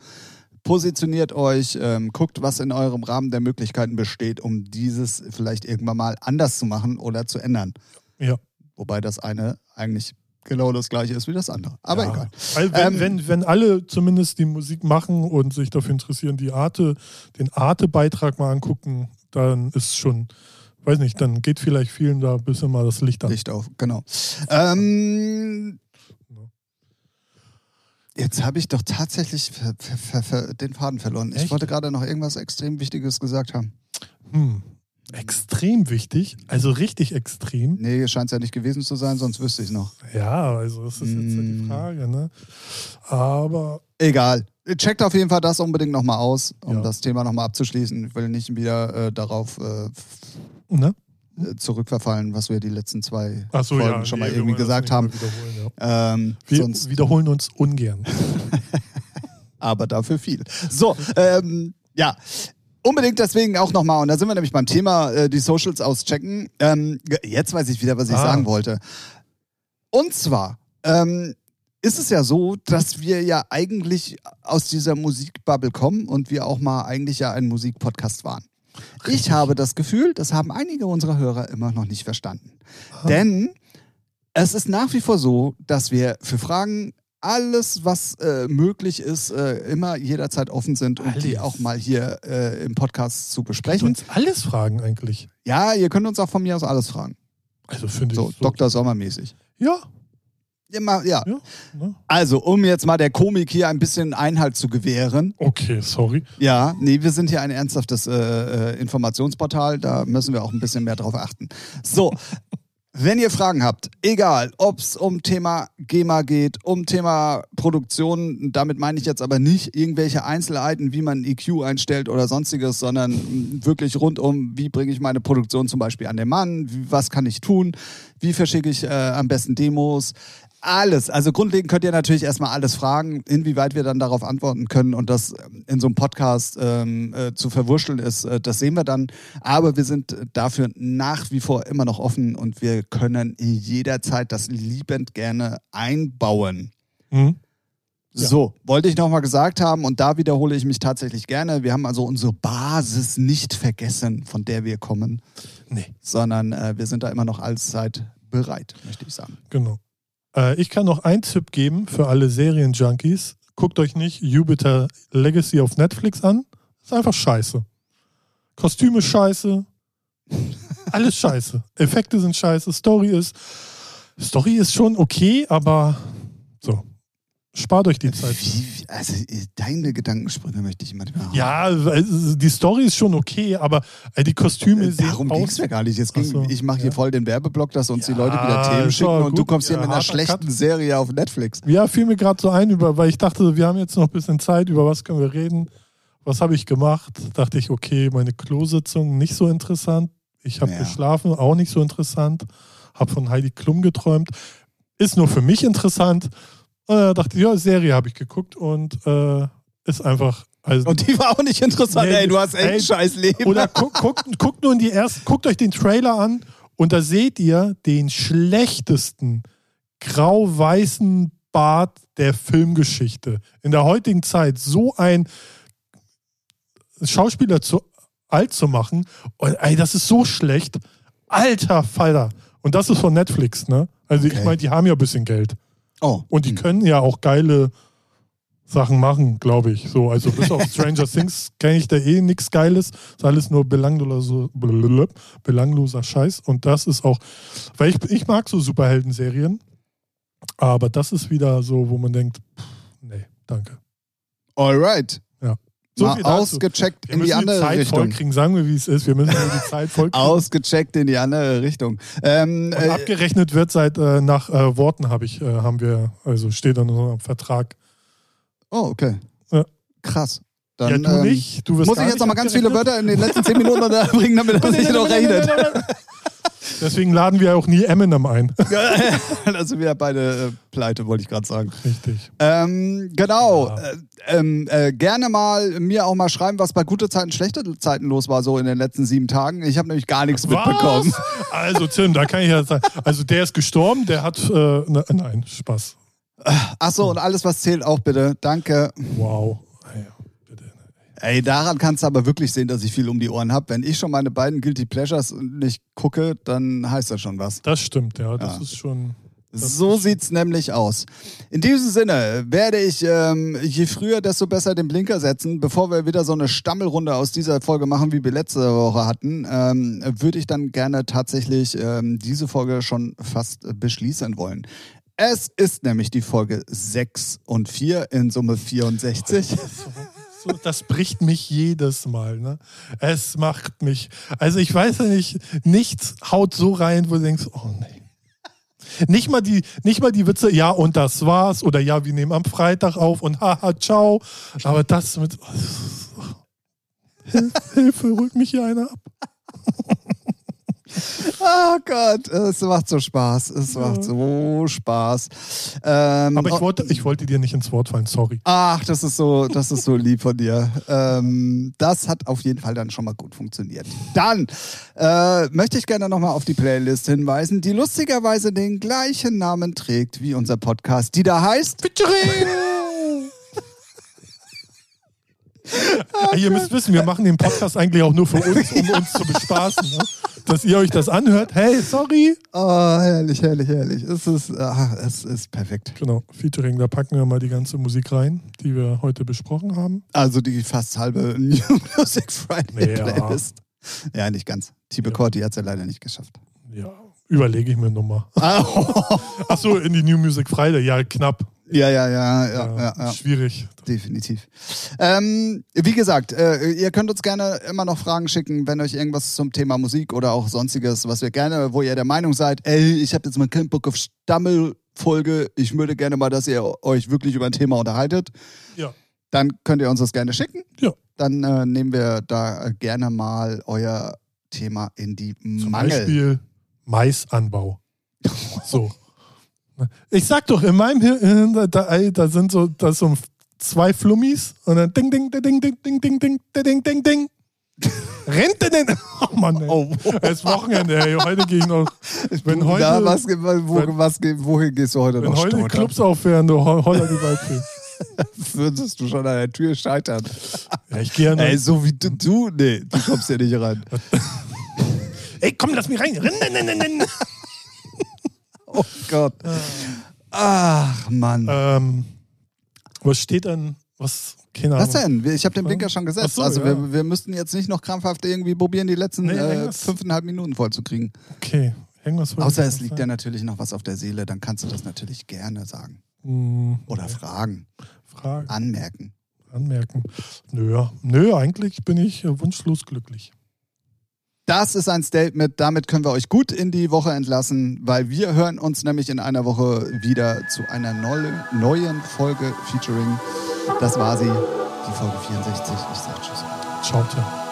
A: positioniert euch, ähm, guckt, was in eurem Rahmen der Möglichkeiten besteht, um dieses vielleicht irgendwann mal anders zu machen oder zu ändern.
B: Ja.
A: Wobei das eine eigentlich genau das gleiche ist wie das andere. Aber
B: ja.
A: egal.
B: Weil wenn,
A: Ähm,
B: wenn, wenn alle zumindest die Musik machen und sich dafür interessieren, die Arte, den Arte-Beitrag mal angucken, dann ist schon, weiß nicht, dann geht vielleicht vielen da ein bisschen mal das Licht an.
A: Licht auf, genau. Ähm, jetzt habe ich doch tatsächlich den Faden verloren. Ich
B: Echt?
A: wollte gerade noch irgendwas extrem Wichtiges gesagt haben.
B: Hm. Extrem wichtig, also richtig extrem.
A: Nee, scheint es ja nicht gewesen zu sein, sonst wüsste ich es noch.
B: Ja, also das ist jetzt ja die. Frage, ne? Aber
A: Egal. Checkt auf jeden Fall das unbedingt nochmal aus, um
B: Ja.
A: das Thema nochmal abzuschließen. Ich will nicht wieder äh, darauf äh,
B: ne?
A: äh, zurückverfallen, was wir die letzten zwei
B: so,
A: Folgen
B: ja,
A: schon
B: nee,
A: mal irgendwie gesagt haben.
B: Wiederholen, ja.
A: Ähm,
B: Wir wiederholen uns ungern.
A: aber dafür viel. So, ähm, ja. Unbedingt deswegen auch nochmal, und da sind wir nämlich beim Thema, äh, die Socials auschecken. Ähm, jetzt weiß ich wieder, was ich
B: Ah.
A: sagen wollte. Und zwar ähm, ist es ja so, dass wir ja eigentlich aus dieser Musikbubble kommen und wir auch mal eigentlich ja ein Musikpodcast waren. Ich habe das Gefühl, das haben einige unserer Hörer immer noch nicht verstanden.
B: Ah.
A: Denn es ist nach wie vor so, dass wir für Fragen alles, was äh, möglich ist, äh, immer jederzeit offen sind, um die
B: Alles.
A: auch mal hier äh, im Podcast zu
B: Könnt
A: besprechen.
B: uns alles fragen eigentlich.
A: Ja, ihr könnt uns auch von mir aus alles fragen.
B: Also finde ich.
A: So, Dr. Sommermäßig.
B: Ja,
A: Immer, ja.
B: ja. Ne?
A: Also, um jetzt mal der Komik hier ein bisschen Einhalt zu gewähren.
B: Okay, sorry.
A: Ja, nee, wir sind hier ein ernsthaftes äh, äh, Informationsportal, da müssen wir auch ein bisschen mehr drauf achten. So, wenn ihr Fragen habt, egal, ob es um Thema GEMA geht, um Thema Produktion, damit meine ich jetzt aber nicht irgendwelche Einzelheiten, wie man EQ einstellt oder sonstiges, sondern wirklich rund um, wie bringe ich meine Produktion zum Beispiel an den Mann, was kann ich tun, wie verschicke ich äh, am besten Demos, alles. Also grundlegend könnt ihr natürlich erstmal alles fragen, inwieweit wir dann darauf antworten können und das in so einem Podcast ähm, äh, zu verwurschteln ist, äh, das sehen wir dann. Aber wir sind dafür nach wie vor immer noch offen und wir können jederzeit das liebend gerne einbauen.
B: Hm? Ja.
A: So, wollte ich nochmal gesagt haben und da wiederhole ich mich tatsächlich gerne. Wir haben also unsere Basis nicht vergessen, von der wir kommen,
B: Nee,
A: sondern äh, wir sind da immer noch allzeit bereit, möchte ich sagen.
B: genau. Äh, ich kann noch einen Tipp geben für alle Serienjunkies. Guckt euch nicht Jupiter Legacy auf Netflix an. Ist einfach scheiße. Kostüme scheiße. Alles scheiße. Effekte sind scheiße. Story ist. Story ist schon okay, aber so. Spart euch die Zeit.
A: Wie, also deine Gedankensprünge möchte ich manchmal haben.
B: Ja, also die Story ist schon okay, aber äh, die Kostüme sehen
A: Darum ging es mir gar nicht. Es ging,
B: so,
A: ich mache hier
B: ja.
A: voll den Werbeblock, dass uns die
B: Ja,
A: Leute wieder Themen schicken und du
B: gut.
A: kommst hier
B: Ja,
A: mit einer schlechten
B: Cut.
A: Serie auf Netflix.
B: Ja, fiel mir gerade so ein, über, weil ich dachte, wir haben jetzt noch ein bisschen Zeit, über was können wir reden. Was habe ich gemacht? Dachte ich, okay, meine Klositzung nicht so interessant. Ich habe
A: Ja.
B: geschlafen, auch nicht so interessant. Habe von Heidi Klum geträumt. Ist nur für mich interessant. Äh, dachte, ja, Serie habe ich geguckt und äh, ist einfach. Also,
A: Und die war auch nicht interessant.
B: Nee,
A: ey, du hast echt
B: ey,
A: ein scheiß Leben.
B: oder guckt, guckt, guckt nur in die ersten, guckt euch den Trailer an und da seht ihr den schlechtesten grau-weißen Bart der Filmgeschichte. In der heutigen Zeit so ein Schauspieler zu alt zu machen, und, ey, das ist so schlecht. Alter Falter. Und das ist von Netflix, ne? Also
A: Okay.
B: ich meine, die haben ja ein bisschen Geld.
A: Oh.
B: Und die
A: hm.
B: können ja auch geile Sachen machen, glaube ich. So, also bis auf Stranger Things kenne ich da eh nichts Geiles. Ist alles nur belangloser, belangloser Scheiß. Und das ist auch, weil ich, ich mag so Superhelden-Serien, aber das ist wieder so, wo man denkt, pff, nee, danke.
A: Alright.
B: So
A: Mal ausgecheckt in die
B: müssen die
A: andere
B: Zeit
A: Richtung.
B: vollkriegen, sagen wir, wie es ist. Wir müssen die Zeit vollkriegen.
A: Ausgecheckt in die andere Richtung. Ähm, äh,
B: abgerechnet wird seit äh, nach äh, Worten habe ich, äh, haben wir, also steht in unserem Vertrag.
A: oh, okay.
B: Ja.
A: Krass. Dann,
B: ja, du
A: ähm,
B: nicht. Du wirst
A: Muss ich jetzt nochmal ganz viele. Wörter in den letzten 10 Minuten unterbringen, damit das nicht noch rechnet.
B: Deswegen laden wir auch nie Eminem ein.
A: sind wir beide äh, pleite, wollte ich gerade sagen.
B: Richtig.
A: Ähm, genau.
B: Ja.
A: Äh, ähm, äh, gerne mal mir auch mal schreiben, was bei gute Zeiten, schlechte Zeiten los war, so in den letzten sieben Tagen. Ich habe nämlich gar nichts mitbekommen.
B: Was? Also Tim, da kann ich ja sagen. Also der ist gestorben, der hat, äh, ne, nein, Spaß.
A: Achso, und alles, was zählt, auch bitte. Danke.
B: Wow.
A: Ey, daran kannst du aber wirklich sehen, dass ich viel um die Ohren habe. Wenn ich schon meine beiden Guilty Pleasures nicht gucke, dann heißt das schon was.
B: Das stimmt, ja. Das
A: Ja.
B: ist schon. Das
A: so
B: ist-
A: sieht's nämlich aus. In diesem Sinne werde ich ähm, je früher, desto besser den Blinker setzen. Bevor wir wieder so eine Stammelrunde aus dieser Folge machen, wie wir letzte Woche hatten, ähm, würde ich dann gerne tatsächlich ähm, diese Folge schon fast beschließen wollen. Es ist nämlich die Folge 6 und 4 in Summe 64.
B: So, das bricht mich jedes Mal. Ne? Es macht mich. Also ich weiß ja nicht, nichts haut so rein, wo du denkst, oh nee. Nicht mal, die, nicht mal die Witze, ja, und das war's, oder ja, wir nehmen am Freitag auf und haha, ciao. Aber das mit. Hilfe, Hilfe, holt mich hier einer ab.
A: Oh Gott, es macht so Spaß. Es macht so Spaß. Ähm,
B: Aber ich
A: oh,
B: wollte, ich wollte dir nicht ins Wort fallen, sorry.
A: Ach, das ist so, das ist so lieb von dir. Ähm, das hat auf jeden Fall dann schon mal gut funktioniert. Dann äh, möchte ich gerne nochmal auf die Playlist hinweisen, die lustigerweise den gleichen Namen trägt wie unser Podcast, die da heißt.
B: Ey, ihr müsst wissen, wir machen den Podcast eigentlich auch nur für uns, um uns zu bespaßen. Ne? Dass ihr euch das anhört. Hey, sorry.
A: Oh, herrlich, herrlich, herrlich. Es ist, ach, es ist perfekt.
B: Genau, Featuring, da packen wir mal die ganze Musik rein, die wir heute besprochen haben.
A: Also die fast halbe New Music Friday
B: Ja.
A: Playlist. Ja, nicht ganz. Tibe
B: Ja.
A: Corti hat es ja leider nicht geschafft.
B: Ja, überlege ich mir nochmal.
A: Ah,
B: Achso, in die New Music Friday, ja, knapp.
A: Ja, ja, ja, ja, ja, ja.
B: Schwierig.
A: Definitiv. Ähm, wie gesagt, äh, ihr könnt uns gerne immer noch Fragen schicken, wenn euch irgendwas zum Thema Musik oder auch sonstiges, was wir gerne, wo ihr der Meinung seid, ey, ich habe jetzt mal keinen Bock auf Stammelfolge, ich würde gerne mal, dass ihr euch wirklich über ein Thema unterhaltet.
B: Ja.
A: Dann könnt ihr uns das gerne schicken.
B: Ja.
A: Dann äh, nehmen wir da gerne mal euer Thema in die
B: Zum
A: Mangel.
B: Beispiel Maisanbau. So. Ich sag doch, in meinem Hirn, da, da, sind so, da so zwei Flummis und dann ding, ding, ding, ding, ding, ding, ding, ding, ding, ding, ding. Rennt denn? Oh Mann, ey.
A: Oh,
B: Es ist Wochenende, ey. Heute gehe ich noch. Wenn
A: du,
B: heute,
A: da, was, wo,
B: wenn-
A: was, wohin gehst du heute
B: wenn
A: noch
B: heute die
A: stottern?
B: Clubs aufhören, du ho- holler die Waldfee.
A: Würdest du schon an der Tür scheitern?
B: Ja, ich gehe ja.
A: Ey, so wie du, du, nee, du kommst hier nicht rein.
B: Ey, komm, lass mich rein. Renn, renn, renn, renn.
A: Oh Gott. Ach, Mann.
B: Ähm, was steht denn? Was? Keine
A: Was denn? Ich habe den Blinker schon gesetzt.
B: So,
A: also
B: ja.
A: wir, wir müssten jetzt nicht noch krampfhaft irgendwie probieren, die letzten
B: Nee,
A: äh, fünfeinhalb Minuten voll zu kriegen.
B: Okay. Irgendwas
A: Außer es liegt dir
B: sagen.
A: natürlich noch was auf der Seele, dann kannst du das natürlich gerne sagen.
B: Hm,
A: Oder fragen,
B: Fragen,
A: anmerken.
B: anmerken. Nö, ja. Nö, eigentlich bin ich äh, wunschlos glücklich.
A: Das ist ein Statement, damit können wir euch gut in die Woche entlassen, weil wir hören uns nämlich in einer Woche wieder zu einer neuen, Folge Featuring. Das war sie, die Folge 64. Ich sag Tschüss.
B: Ciao, ciao.